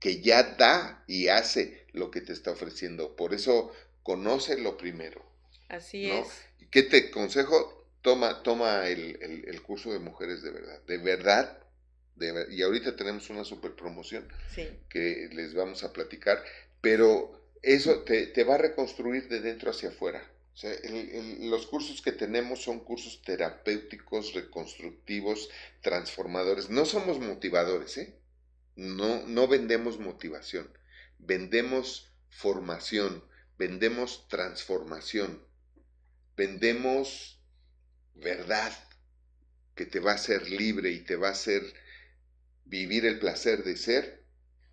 que ya da y hace lo que te está ofreciendo. Por eso, conócelo primero. Así es. ¿Qué te consejo? Toma, toma el, curso de mujeres de verdad. De verdad, de, y ahorita tenemos una super promoción que les vamos a platicar, pero eso te, te va a reconstruir de dentro hacia afuera. O sea, los cursos que tenemos son cursos terapéuticos, reconstructivos, transformadores. No somos motivadores, ¿eh? No, no vendemos motivación, vendemos formación, vendemos transformación, vendemos verdad que te va a hacer libre y te va a hacer vivir el placer de ser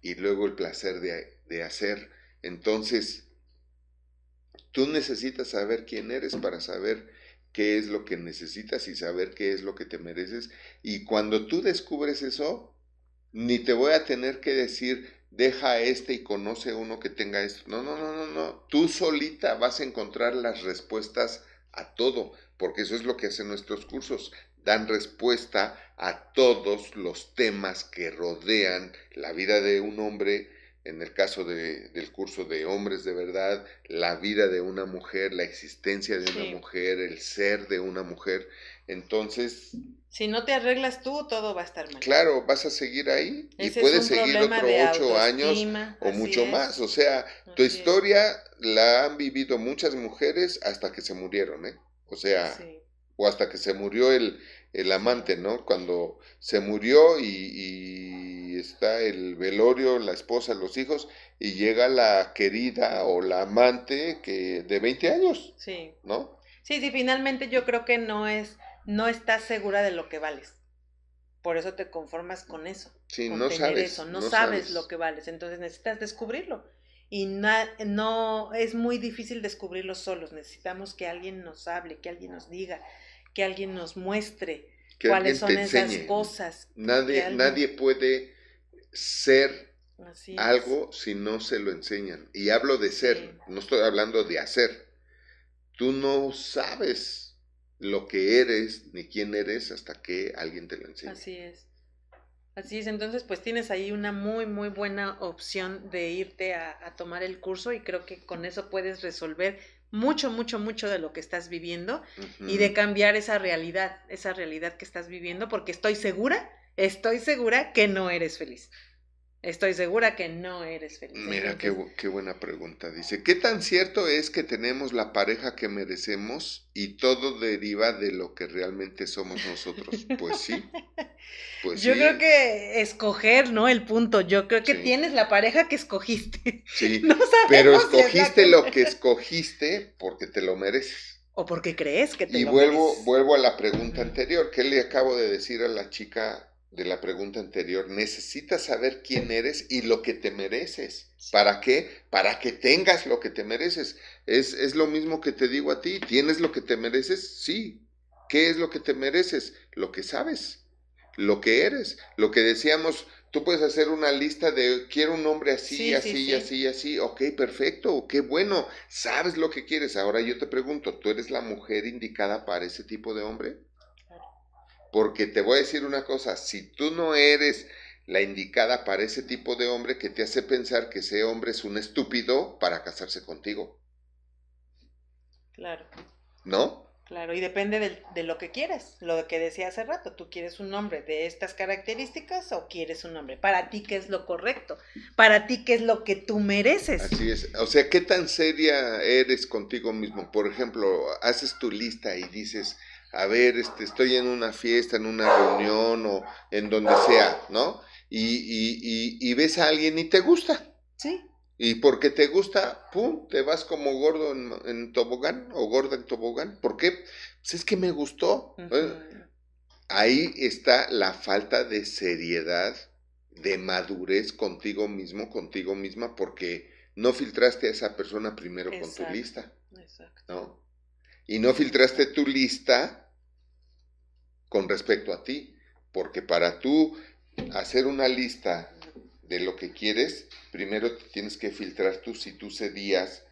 y luego el placer de, de hacer. Entonces, Tú necesitas saber quién eres para saber qué es lo que necesitas y saber qué es lo que te mereces. Y cuando tú descubres eso, ni te voy a tener que decir, deja a este y conoce uno que tenga esto. No, no, no, no, no. Tú solita vas a encontrar las respuestas a todo, porque eso es lo que hacen nuestros cursos. Dan respuesta a todos los temas que rodean la vida de un hombre, en el caso de, del curso de hombres de verdad, la vida de una mujer, la existencia de una mujer, el ser de una mujer. Entonces... Si no te arreglas tú, todo va a estar mal. Claro, vas a seguir ahí y puedes seguir otro ocho años o mucho más. O sea, tu historia la han vivido muchas mujeres hasta que se murieron, ¿eh? O sea, o hasta que se murió el, el amante, ¿no? Cuando se murió y, está el velorio, la esposa, los hijos, y llega la querida o la amante que de 20 años. Sí. ¿No? Sí, sí, finalmente yo creo que no es, no estás segura de lo que vales. Por eso te conformas con eso. Sí, no sabes. Eso. No, sabes, lo que vales. Entonces necesitas descubrirlo. Y no es muy difícil descubrirlo solos. Necesitamos que alguien nos hable, que alguien nos diga, que alguien nos muestre cuáles son esas cosas. Nadie, nadie puede ser algo si no se lo enseñan. Y hablo de ser, no estoy hablando de hacer. Tú no sabes lo que eres ni quién eres hasta que alguien te lo enseñe. Así es. Así es, entonces pues tienes ahí una muy, muy buena opción de irte a tomar el curso y creo que con eso puedes resolver mucho, mucho, mucho de lo que estás viviendo y de cambiar esa realidad, esa realidad que estás viviendo, porque estoy segura, estoy segura que no eres feliz. Estoy segura que no eres feliz. Mira, qué, qué, buena pregunta. Dice, ¿qué tan cierto es que tenemos la pareja que merecemos y todo deriva de lo que realmente somos nosotros? Pues sí. *laughs* Pues Yo creo que escoger, ¿no? El punto. Yo creo que tienes la pareja que escogiste. Sí. *laughs* pero escogiste lo *laughs* que escogiste porque te lo mereces. O porque crees que te y lo vuelvo, mereces. Y vuelvo a la pregunta anterior. ¿Qué le acabo de decir a la chica de la pregunta anterior, necesitas saber quién eres y lo que te mereces. ¿Para qué? Para que tengas lo que te mereces. Es, es, lo mismo que te digo a ti. ¿Tienes lo que te mereces? Sí. ¿Qué es lo que te mereces? Lo que sabes, lo que eres. Lo que decíamos tú puedes hacer una lista de quiero un hombre así, Sí, sí, así, sí. así, así. Ok, perfecto, qué bueno. Sabes lo que quieres. Ahora yo te pregunto, ¿tú eres la mujer indicada para ese tipo de hombre? Porque te voy a decir una cosa, si tú no eres la indicada para ese tipo de hombre que te hace pensar que ese hombre es un estúpido para casarse contigo, Claro, ¿no? claro. Y depende de lo que quieres. Lo que decía hace rato. ¿Tú quieres un hombre de estas características o quieres un hombre? Para ti, ¿qué es lo correcto? Para ti, ¿qué es lo que tú mereces? Así es. O sea, ¿qué tan seria eres contigo mismo? Por ejemplo, haces tu lista y dices, a ver, este, estoy en una fiesta, en una reunión o en donde sea, ¿no? Y, y, y, y ves a alguien y te gusta. Sí, Y porque te gusta, pum, te vas como gordo en, en tobogán o gorda en tobogán. ¿Por qué? Pues es que me gustó. Ahí está la falta de seriedad, de madurez contigo mismo, contigo misma, porque no filtraste a esa persona primero con tu lista, Exacto. ¿no? Y no filtraste tu lista con respecto a ti, porque para tú hacer una lista de lo que quieres, primero te tienes que filtrar tú si tú serías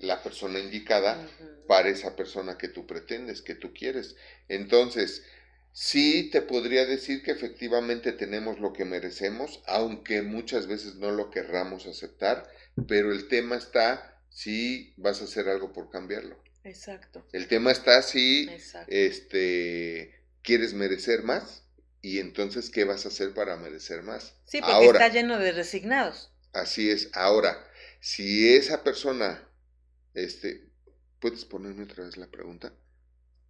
la persona indicada para esa persona que tú pretendes, que tú quieres. Entonces, sí te podría decir que efectivamente tenemos lo que merecemos, aunque muchas veces no lo querramos aceptar, pero el tema está si vas a hacer algo por cambiarlo. Exacto. El tema está si Exacto. este quieres merecer más y entonces qué vas a hacer para merecer más. Sí, porque Ahora, está lleno de resignados. Así es. Ahora, si esa persona, este, ¿puedes ponerme otra vez la pregunta?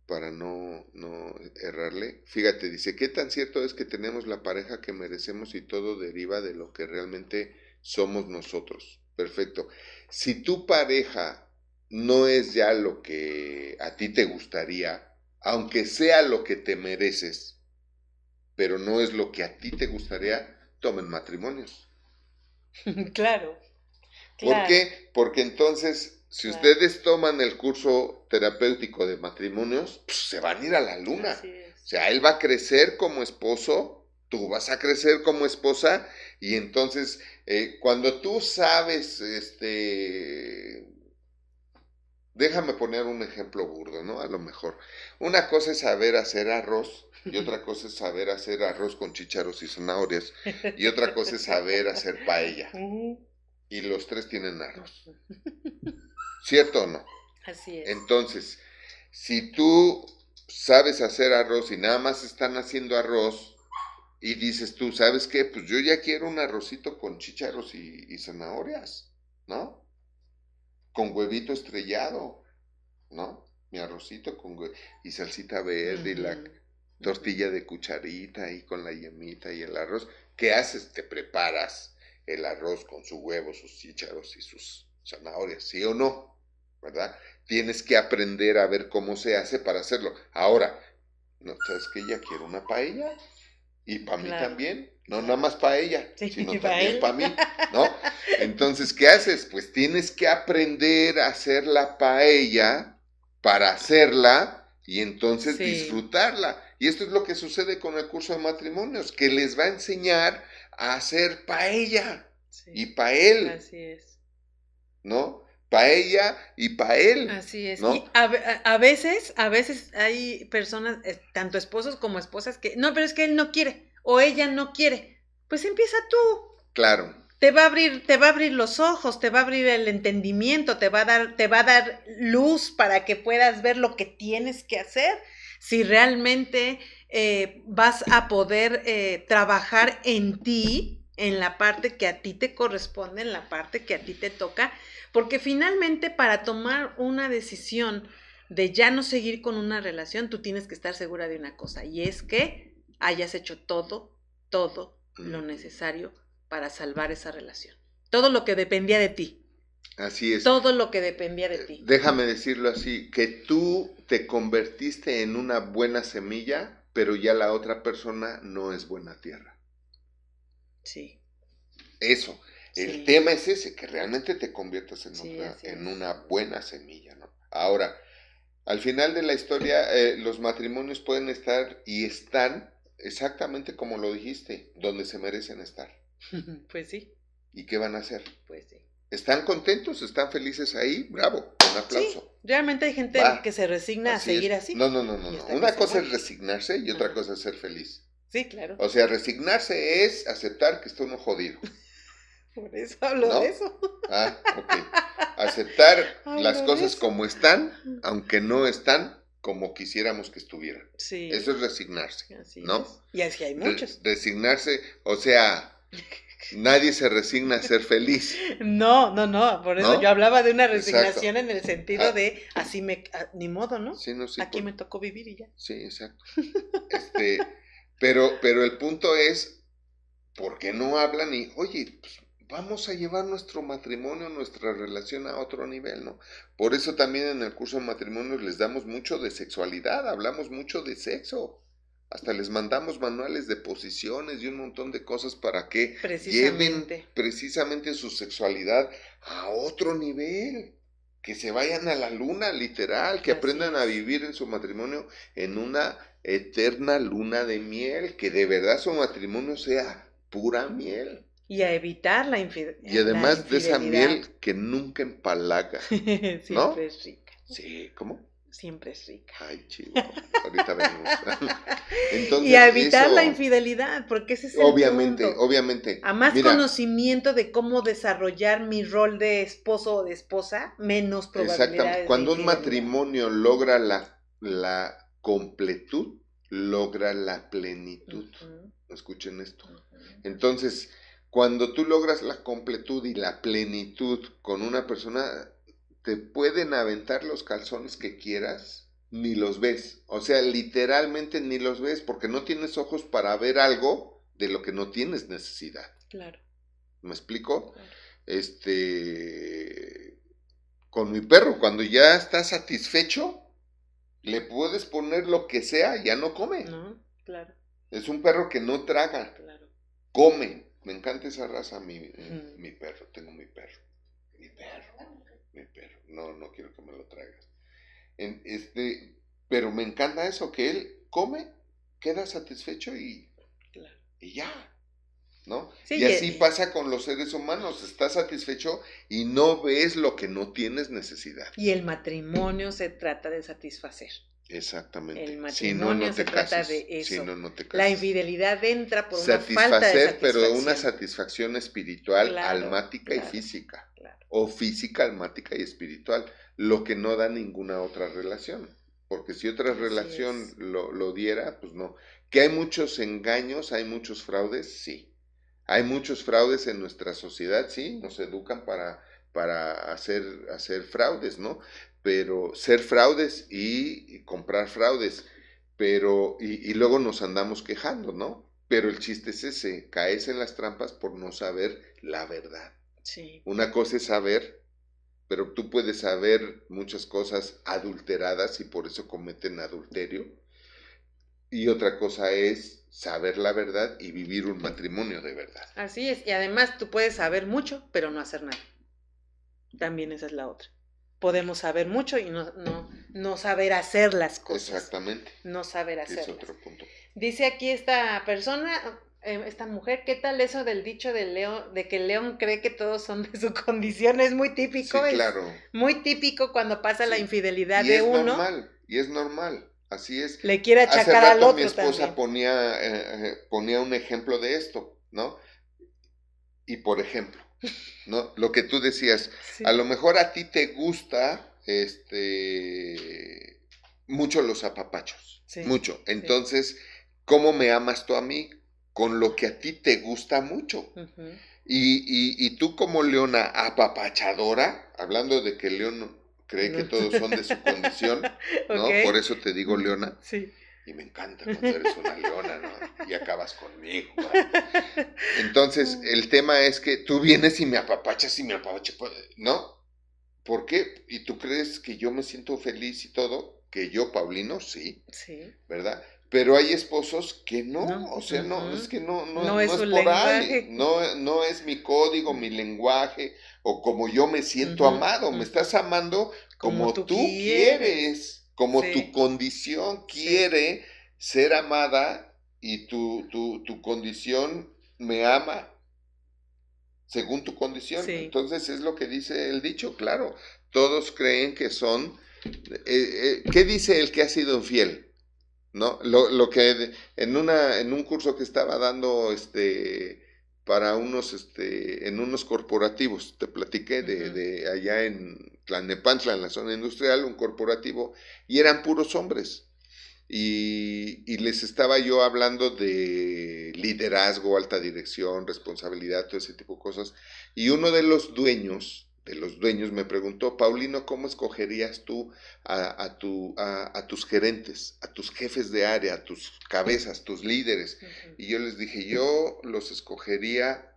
Para no, no errarle. Fíjate, dice, ¿qué tan cierto es que tenemos la pareja que merecemos y todo deriva de lo que realmente somos nosotros? Perfecto. Si tu pareja no es ya lo que a ti te gustaría, aunque sea lo que te mereces, pero no es lo que a ti te gustaría, tomen matrimonios. *laughs* claro. ¿Por claro. qué? Porque entonces, si Claro. ustedes toman el curso terapéutico de matrimonios, pues, se van a ir a la luna. O sea, él va a crecer como esposo, tú vas a crecer como esposa, y entonces, eh, cuando tú sabes, este, déjame poner un ejemplo burdo, ¿no? A lo mejor. Una cosa es saber hacer arroz, y *laughs* otra cosa es saber hacer arroz con chícharos y zanahorias, y otra cosa es saber hacer paella. Y los tres tienen arroz. ¿Cierto o no? Así es. Entonces, si tú sabes hacer arroz y nada más están haciendo arroz y dices tú, ¿sabes qué? Pues yo ya quiero un arrocito con chícharos y, y zanahorias, ¿no? Con huevito estrellado, ¿no? Mi arrocito con hue- y salsita verde y la tortilla de cucharita y con la yemita y el arroz. ¿Qué haces? Te preparas el arroz con su huevo, sus chícharos y sus zanahorias, ¿sí o no? ¿Verdad? Tienes que aprender a ver cómo se hace para hacerlo. Ahora, ¿no sabes que ya quiero una paella? Y para mí también, no nada más para ella, Sí, *laughs* sino pa' también para mí, ¿no? Entonces, ¿qué haces? Pues tienes que aprender a hacer la paella para hacerla y entonces Sí. disfrutarla. Y esto es lo que sucede con el curso de matrimonios, que les va a enseñar a hacer paella Sí. y para él, Así es. ¿no? Paella y para él. Así es. ¿no? Y a- a veces, a veces hay personas, eh, tanto esposos como esposas, que no, pero es que él no quiere o ella no quiere. Pues empieza tú. Claro, Te va a abrir, te va a abrir los ojos, te va a abrir el entendimiento, te va a dar, te va a dar luz para que puedas ver lo que tienes que hacer. Si realmente eh, vas a poder eh, trabajar en ti, en la parte que a ti te corresponde, en la parte que a ti te toca, porque finalmente para tomar una decisión de ya no seguir con una relación, tú tienes que estar segura de una cosa, y es que hayas hecho todo, todo lo necesario para salvar esa relación. Todo lo que dependía de ti, así es. todo lo que dependía de ti. Déjame decirlo así, que tú te convertiste en una buena semilla, pero ya la otra persona no es buena tierra. Sí, Eso. El tema es ese, que realmente te conviertas en, Sí, así en una buena semilla, ¿no? Ahora, al final de la historia, eh, los matrimonios pueden estar y están exactamente como lo dijiste, donde se merecen estar. *laughs* pues sí. ¿Y qué van a hacer? Pues sí. ¿Están contentos? ¿Están felices ahí? Bravo, un aplauso. Sí, realmente hay gente que se resigna a seguir así. No, no, no, no. Una cosa es resignarse y otra cosa es ser feliz. Sí, claro. O sea, resignarse es aceptar que está uno jodido. *laughs* Por eso hablo de eso. Ah, ok. Aceptar *laughs* las cosas como están, aunque no están como quisiéramos que estuvieran. Sí. Eso es resignarse, así ¿no? Y así hay muchos. resignarse, o sea, *laughs* nadie se resigna a ser feliz. No, no, no, por eso yo hablaba de una resignación en el sentido ah. de así me, ah, ni modo, ¿no? Sí, no, sí, Aquí me tocó vivir y ya. Sí, exacto. Este, pero, pero el punto es, ¿por qué no hablan y, oye, pues, vamos a llevar nuestro matrimonio, nuestra relación a otro nivel, ¿no? Por eso también en el curso de matrimonios les damos mucho de sexualidad, hablamos mucho de sexo. Hasta les mandamos manuales de posiciones y un montón de cosas para que lleven precisamente su sexualidad a otro nivel. Que se vayan a la luna, literal, que aprendan a vivir en su matrimonio en una eterna luna de miel, que de verdad su matrimonio sea pura miel. Y a evitar la, infidelidad. Y además de esa miel que nunca empalaga. *laughs* Siempre es rica. Sí, ¿cómo? Siempre es rica. Ay, chivo. Ahorita venimos. *laughs* Entonces, y a evitar la infidelidad, porque ese es el Obviamente, obviamente. A más conocimiento de cómo desarrollar mi rol de esposo o de esposa, menos probabilidades. Exactamente. Cuando un matrimonio logra la, la completud, logra la plenitud. Escuchen esto. Entonces, cuando tú logras la completud y la plenitud con una persona, te pueden aventar los calzones que quieras, ni los ves. O sea, literalmente ni los ves porque no tienes ojos para ver algo de lo que no tienes necesidad. Claro. ¿Me explico? Este, con mi perro, cuando ya está satisfecho, le puedes poner lo que sea, ya no come. No, claro. Es un perro que no traga, claro. come. Me encanta esa raza, mi, eh, mi perro. Tengo mi perro. Mi perro. Mi perro. No, no quiero que me lo traigas. En, este, pero me encanta eso, que él come, queda satisfecho y, y ya. ¿No? y así pasa con los seres humanos, estás satisfecho y no ves lo que no tienes necesidad. Y el matrimonio se trata de satisfacer. Exactamente. El matrimonio se trata de eso. La infidelidad entra por una falta de satisfacción. pero una satisfacción espiritual, almática y física. O física, almática y espiritual. Lo que no da ninguna otra relación. Porque si otra relación lo, lo diera, pues no. Que hay muchos engaños, hay muchos fraudes, sí. Hay muchos fraudes en nuestra sociedad, sí. Nos educan para para hacer, hacer fraudes, ¿no? Pero ser fraudes y, comprar fraudes, pero y, luego nos andamos quejando, ¿no? Pero el chiste es ese, caes en las trampas por no saber la verdad. Sí. Una cosa es saber, pero tú puedes saber muchas cosas adulteradas y por eso cometen adulterio. Y otra cosa es saber la verdad y vivir un matrimonio de verdad. Así es, y además tú puedes saber mucho, pero no hacer nada. También esa es la otra podemos saber mucho y no, no, no saber hacer las cosas. Exactamente. No saber hacerlas. Es otro punto. Dice aquí esta persona, eh, esta mujer, ¿qué tal eso del dicho del león, de que el león cree que todos son de su *laughs* condición? Es muy típico. Sí, claro. muy típico cuando pasa la infidelidad y de es uno. Normal, y es normal. Así es. Le quiere achacar Hace rato mi esposa ponía, eh, eh, ponía un ejemplo de esto, ¿no? Y por ejemplo, ¿no? Lo que tú decías, a lo mejor a ti te gusta este mucho los apapachos, mucho. Entonces, ¿cómo me amas tú a mí? Con lo que a ti te gusta mucho. y, y, tú como leona apapachadora, hablando de que León cree que todos son de su condición, *laughs* ¿no? Por eso te digo leona. Sí y me encanta cuando eres una leona, ¿no? Y acabas conmigo. Entonces, el tema es que tú vienes y me apapachas y me apapachas, pues, ¿no? ¿Por qué? ¿Y tú crees que yo me siento feliz y todo? Que yo, Paulino, sí. Sí. ¿Verdad? Pero hay esposos que no, o sea, no, es que no, no, es, por ahí, no, no es mi código, mi lenguaje, o como yo me siento amado, me estás amando como, tú, quieres como tu condición quiere ser amada y tu, tu, tu condición me ama según tu condición. Entonces es lo que dice el dicho, claro. Todos creen que son... Eh, eh, ¿Qué dice el que ha sido infiel? ¿No? Lo, lo, que en, una, en un curso que estaba dando este, para unos, este, en unos corporativos, te platiqué de, de allá en Tlanepantla, en la zona industrial, un corporativo, y eran puros hombres. Y, les estaba yo hablando de liderazgo, alta dirección, responsabilidad, todo ese tipo de cosas. Y uno de los dueños, de los dueños me preguntó, Paulino, ¿cómo escogerías tú a, tu, a, tus gerentes, a tus jefes de área, a tus cabezas, tus líderes? Y yo les dije, yo los escogería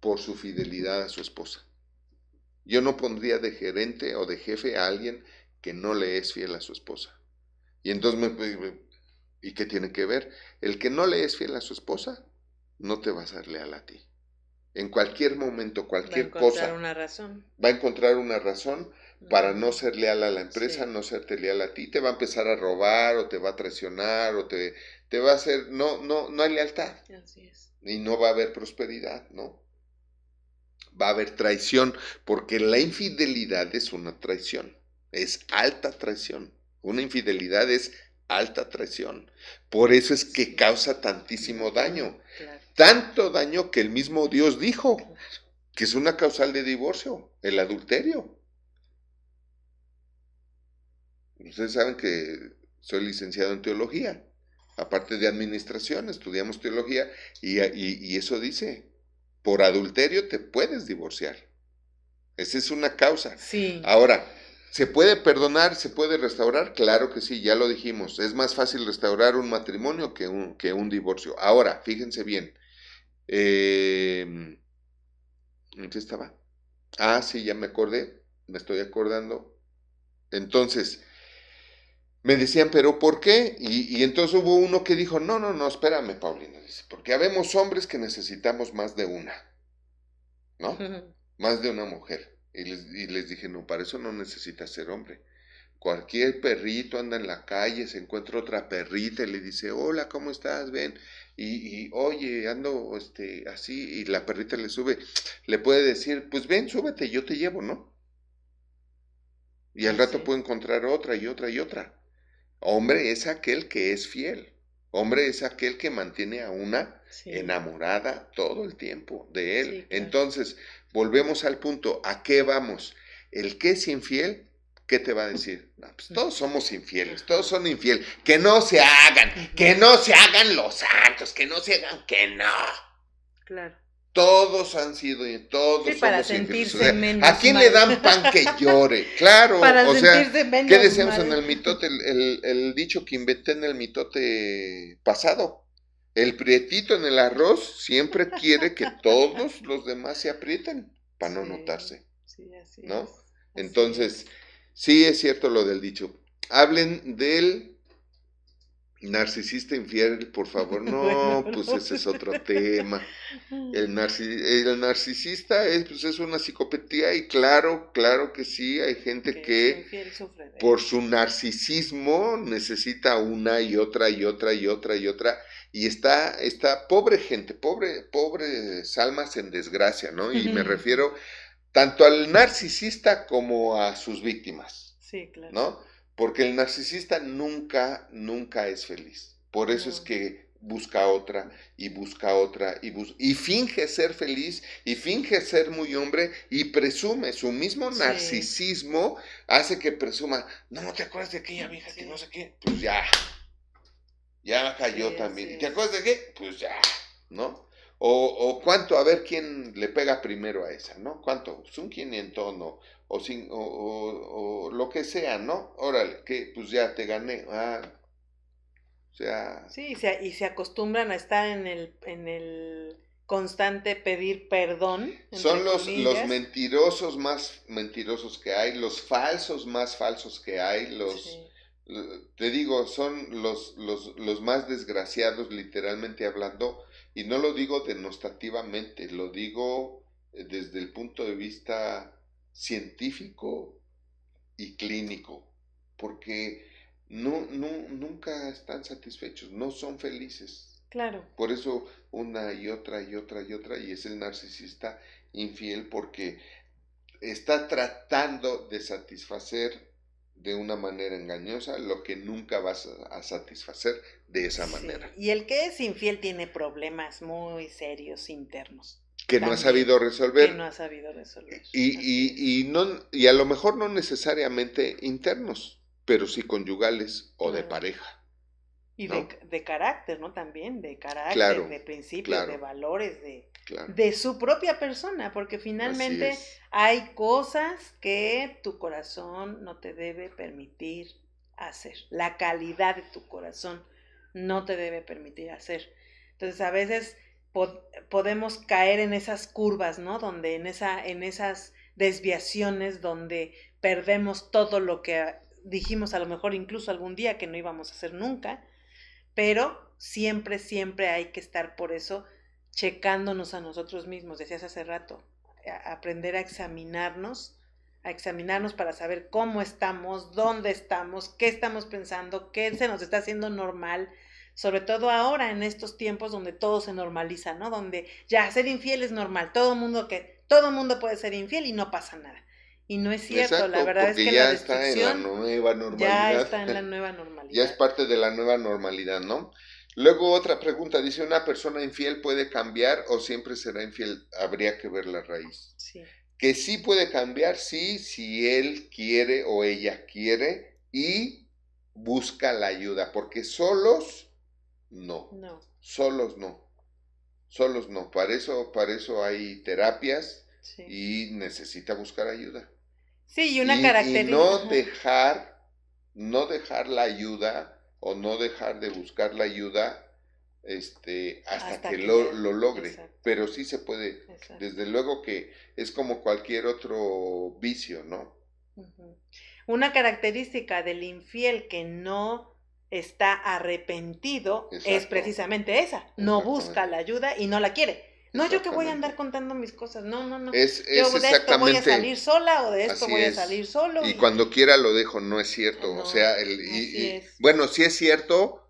por su fidelidad a su esposa. Yo no pondría de gerente o de jefe a alguien que no le es fiel a su esposa. Y entonces me, ¿y qué tiene que ver? El que no le es fiel a su esposa, no te va a ser leal a ti. En cualquier momento, cualquier cosa. Va a encontrar una razón. Va a encontrar una razón para no ser leal a la empresa, no serte leal a ti. Te va a empezar a robar o te va a traicionar o te, te va a hacer. No, no, no hay lealtad. Así es. Y no va a haber prosperidad, ¿no? Va a haber traición, porque la infidelidad es una traición. Es alta traición. Una infidelidad es alta traición. Por eso es que causa tantísimo daño. Tanto daño que el mismo Dios dijo que es una causal de divorcio, el adulterio. Ustedes saben que soy licenciado en teología, aparte de administración, estudiamos teología y, y eso dice, por adulterio te puedes divorciar. Esa es una causa. Sí. Ahora, ¿Se puede perdonar? ¿Se puede restaurar? Claro que sí, ya lo dijimos. Es más fácil restaurar un matrimonio que un, que un divorcio. Ahora, fíjense bien. Eh, ¿En qué estaba? Ah, sí, ya me acordé. Me estoy acordando. Entonces, me decían, ¿pero por qué? Y, y, entonces hubo uno que dijo, no, no, no, espérame, Paulina. Dice, porque habemos hombres que necesitamos más de una. ¿No? *laughs* más de una mujer. Y les, dije, no, para eso no necesitas ser hombre. Cualquier perrito anda en la calle, se encuentra otra perrita y le dice, hola, ¿cómo estás? Ven. Y, oye, ando este, así, y la perrita le sube, le puede decir, pues ven, súbete, yo te llevo, ¿no? Y al rato puede encontrar otra y otra y otra. Hombre es aquel que es fiel. Hombre es aquel que mantiene a una enamorada todo el tiempo de él. Entonces, volvemos al punto, ¿a qué vamos? El que es infiel, ¿qué te va a decir? pues todos somos infieles, todos son infieles. Que no se hagan, que no se hagan los santos, que no se hagan, que no. Claro. Todos han sido y todos sí, para sentirse menos ¿A quién le dan pan que llore? *laughs* Claro. o sea, ¿qué decimos en el mitote? El, el, dicho que inventé en el mitote pasado. El prietito en el arroz siempre quiere que todos *laughs* los demás se aprieten para no notarse. Sí, así ¿No? Entonces, sí es cierto lo del dicho. Hablen del Narcisista infiel, por favor. *laughs* No, pues ese es otro tema. El, el narcisista es, pues es una psicopatía y claro, claro que sí, hay gente que, por su narcisismo necesita una y otra y otra y otra y otra. Y está, está pobre gente, pobre, pobres almas en desgracia, ¿no? Y me refiero tanto al narcisista como a sus víctimas. Sí, claro. ¿No? Porque el narcisista nunca, nunca es feliz. Por eso es que busca otra y busca otra y, y finge ser feliz y finge ser muy hombre y presume. Su mismo narcisismo hace que presuma, no, ¿te acuerdas de aquella vieja que no sé qué? Pues ya, ya cayó también. ¿Te acuerdas de qué? Pues ya, ¿no? O, o, cuánto, a ver quién le pega primero a esa, ¿no? ¿Cuánto? Pues un quinientón o, o, sin, o, o, lo que sea, ¿no? Órale, que pues ya te gané. Ah, o sea. Sí, y se, y se acostumbran a estar en el, en el constante pedir perdón. Son los, los mentirosos más mentirosos que hay, los falsos más falsos que hay, los... Te digo, son los, los, los más desgraciados, literalmente hablando, y no lo digo denostativamente, lo digo eh, desde el punto de vista científico y clínico, porque no, no, nunca están satisfechos, no son felices. Claro. Por eso una y otra y otra y otra, y es el narcisista infiel porque está tratando de satisfacer de una manera engañosa lo que nunca vas a, satisfacer de esa manera. Y el que es infiel tiene problemas muy serios internos. Que no ha sabido resolver. Que no ha sabido resolver. Y, y, y, no, y a lo mejor no necesariamente internos, pero sí conyugales o de pareja. Y de, de, carácter, ¿no? También, de carácter, de principios, de valores, de, de su propia persona, porque finalmente hay cosas que tu corazón no te debe permitir hacer. La calidad de tu corazón no te debe permitir hacer. Entonces, a veces podemos caer en esas curvas, ¿no? Donde en, esa, en esas desviaciones donde perdemos todo lo que dijimos a lo mejor incluso algún día que no íbamos a hacer nunca pero siempre, siempre hay que estar por eso checándonos a nosotros mismos, decías hace rato, aprender a examinarnos, a examinarnos para saber cómo estamos, dónde estamos, qué estamos pensando, qué se nos está haciendo normal, sobre todo ahora en estos tiempos donde todo se normaliza, ¿no? Donde ya ser infiel es normal, todo mundo que todo mundo puede ser infiel y no pasa nada. Y no es cierto, la verdad es que ya la está en la nueva normalidad. Ya está en la *laughs* nueva normalidad. ya es parte de la nueva normalidad, ¿no? Luego otra pregunta, dice, ¿una persona infiel puede cambiar o siempre será infiel? Habría que ver la raíz. Sí. Que sí puede cambiar, sí, si él quiere o ella quiere y busca la ayuda, porque solos no. No. Solos no. Solos no. Para eso, para eso hay terapias y necesita buscar ayuda. Sí, y una característica. Y no dejar, no dejar la ayuda o no dejar de buscar la ayuda este, hasta, que, lo, logre. Pero sí se puede. Desde luego que es como cualquier otro vicio, ¿no? Una característica del infiel que no está arrepentido es precisamente esa. No busca la ayuda y no la quiere. No, yo que voy a andar contando mis cosas. No, no, no. Es, yo de esto voy a salir sola o de esto voy a salir solo. Y, cuando quiera lo dejo, no es cierto. o sea, el, y, bueno, sí es cierto,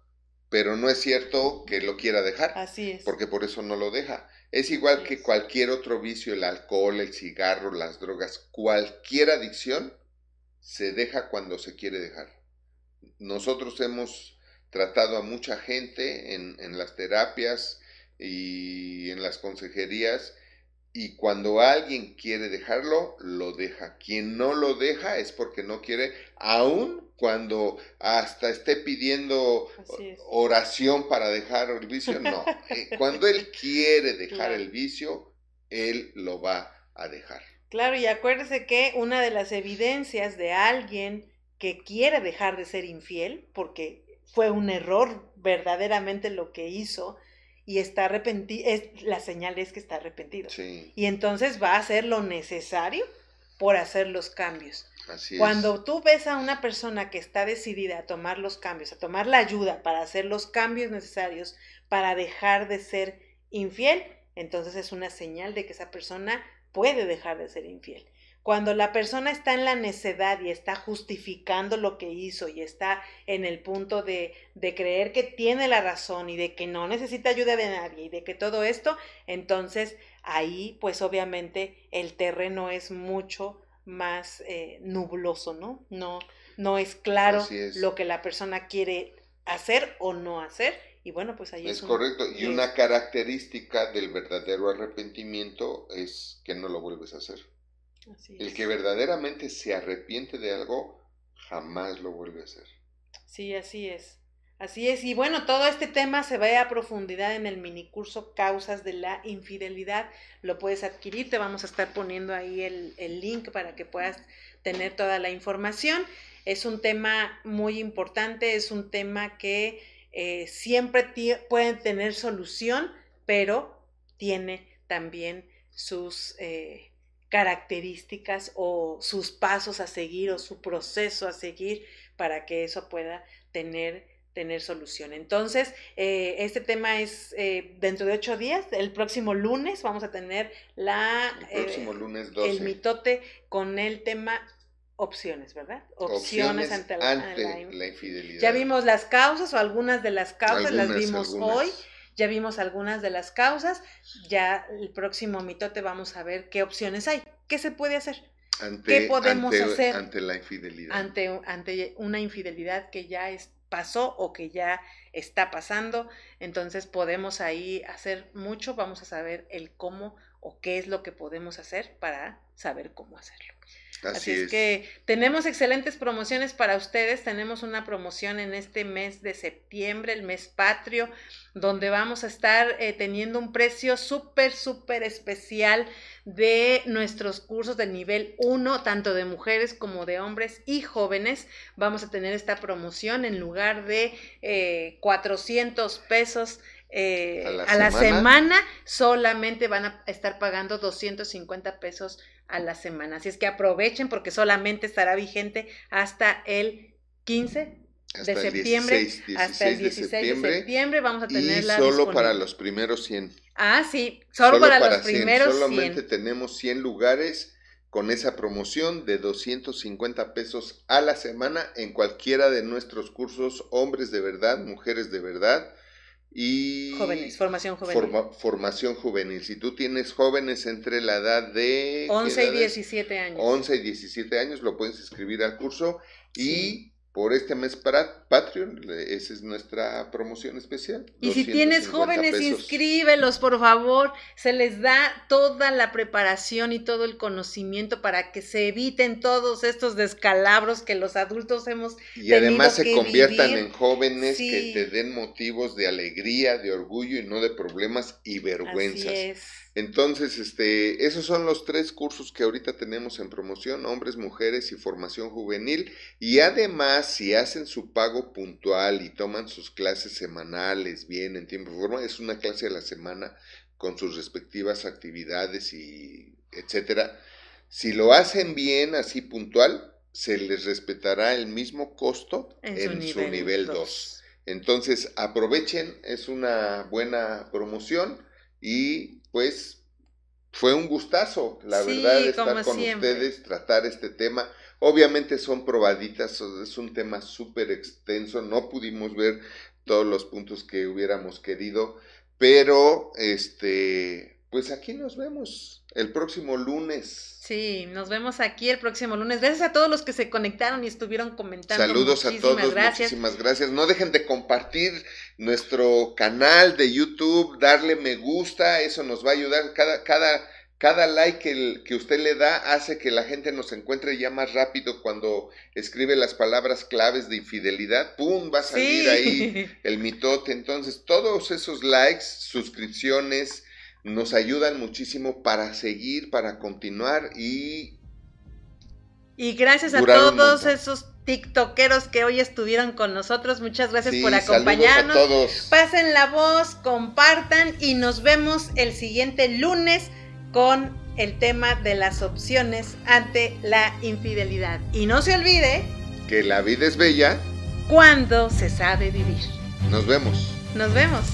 pero no es cierto que lo quiera dejar. Así es. Porque por eso no lo deja. Es igual que cualquier otro vicio, el alcohol, el cigarro, las drogas, cualquier adicción se deja cuando se quiere dejar. Nosotros hemos tratado a mucha gente en, en las terapias, y en las consejerías y cuando alguien quiere dejarlo, lo deja. Quien no lo deja es porque no quiere, aun cuando hasta esté pidiendo oración para dejar el vicio, no. *laughs* Eh, cuando él quiere dejar el vicio, él lo va a dejar. Claro, y acuérdese que una de las evidencias de alguien que quiere dejar de ser infiel, porque fue un error verdaderamente lo que hizo, y está arrepentido, es, la señal es que está arrepentido. Y entonces va a hacer lo necesario por hacer los cambios. Así Cuando tú ves a una persona que está decidida a tomar los cambios, a tomar la ayuda para hacer los cambios necesarios para dejar de ser infiel, entonces es una señal de que esa persona puede dejar de ser infiel. Cuando la persona está en la necedad y está justificando lo que hizo y está en el punto de, de, creer que tiene la razón y de que no necesita ayuda de nadie y de que todo esto, entonces ahí pues obviamente el terreno es mucho más eh, nubloso, ¿no? No, no es claro lo que la persona quiere hacer o no hacer. Y bueno, pues ahí es. Es correcto. Y una característica del verdadero arrepentimiento es que no lo vuelves a hacer el que verdaderamente se arrepiente de algo, jamás lo vuelve a hacer. Sí, así es. Así es, y bueno, todo este tema se ve a profundidad en el minicurso Causas de la Infidelidad. Lo puedes adquirir, te vamos a estar poniendo ahí el, link para que puedas tener toda la información. Es un tema muy importante, es un tema que eh, siempre puede tener solución, pero tiene también sus eh, características o sus pasos a seguir o su proceso a seguir para que eso pueda tener tener solución. Entonces, eh, este tema es eh, dentro de ocho días, el próximo lunes vamos a tener la el próximo lunes el mitote con el tema opciones, ¿verdad? Opciones, ante, la, infidelidad. Ya vimos las causas o algunas de las causas, las vimos hoy. Ya vimos algunas de las causas. Ya el próximo mitote vamos a ver qué opciones hay. ¿Qué se puede hacer? ¿Qué podemos hacer ante la infidelidad? Ante, ante una infidelidad que ya pasó o que ya está pasando. Entonces podemos ahí hacer mucho. Vamos a saber el cómo o qué es lo que podemos hacer para saber cómo hacerlo. Así, es. que tenemos excelentes promociones para ustedes. Tenemos una promoción en este mes de septiembre, el mes patrio, donde vamos a estar eh, teniendo un precio súper, súper especial de nuestros cursos de nivel 1, tanto de mujeres como de hombres y jóvenes. Vamos a tener esta promoción en lugar de eh, 400 pesos eh, a la, semana. solamente van a estar pagando 250 pesos a la semana. Así es que aprovechen porque solamente estará vigente hasta el 15 de septiembre, hasta el 16 de septiembre. vamos a tener y solo para los primeros 100. Ah, sí, solo, para, los primeros 100. Solamente tenemos 100 lugares con esa promoción de 250 pesos a la semana en cualquiera de nuestros cursos, hombres de verdad, mujeres de verdad y jóvenes, formación juvenil. formación juvenil. Si tú tienes jóvenes entre la edad de 11 y 17 años. 11 y 17 años lo puedes inscribir al curso y por este mes para Patreon, esa es nuestra promoción especial. Y si tienes jóvenes, inscríbelos, por favor. Se les da toda la preparación y todo el conocimiento para que se eviten todos estos descalabros que los adultos hemos Y además se conviertan en jóvenes que te den motivos de alegría, de orgullo y no de problemas y vergüenzas. Así es. Entonces, este, esos son los tres cursos que ahorita tenemos en promoción, hombres, mujeres y formación juvenil. Y además, si hacen su pago puntual y toman sus clases semanales bien en tiempo y forma, es una clase a la semana con sus respectivas actividades y etcétera. Si lo hacen bien, así puntual, se les respetará el mismo costo en, su nivel 2. Entonces, aprovechen, es una buena promoción y pues fue un gustazo, la verdad, estar con ustedes, tratar este tema. Obviamente son probaditas, es un tema súper extenso, no pudimos ver todos los puntos que hubiéramos querido, pero este, pues aquí nos vemos el próximo lunes. Sí, nos vemos aquí el próximo lunes. Gracias a todos los que se conectaron y estuvieron comentando. Saludos a todos, gracias. muchísimas gracias. No dejen de compartir nuestro canal de YouTube, darle me gusta, eso nos va a ayudar. Cada, cada, cada like que, que usted le da hace que la gente nos encuentre ya más rápido cuando escribe las palabras claves de infidelidad. ¡Pum! Va a salir ahí el mitote. Entonces, todos esos likes, suscripciones, nos ayudan muchísimo para seguir, para continuar y... Y gracias a todos esos tiktokeros que hoy estuvieron con nosotros. Muchas gracias por acompañarnos. A todos. Pasen la voz, compartan y nos vemos el siguiente lunes con el tema de las opciones ante la infidelidad. Y no se olvide que la vida es bella cuando se sabe vivir. Nos vemos. Nos vemos.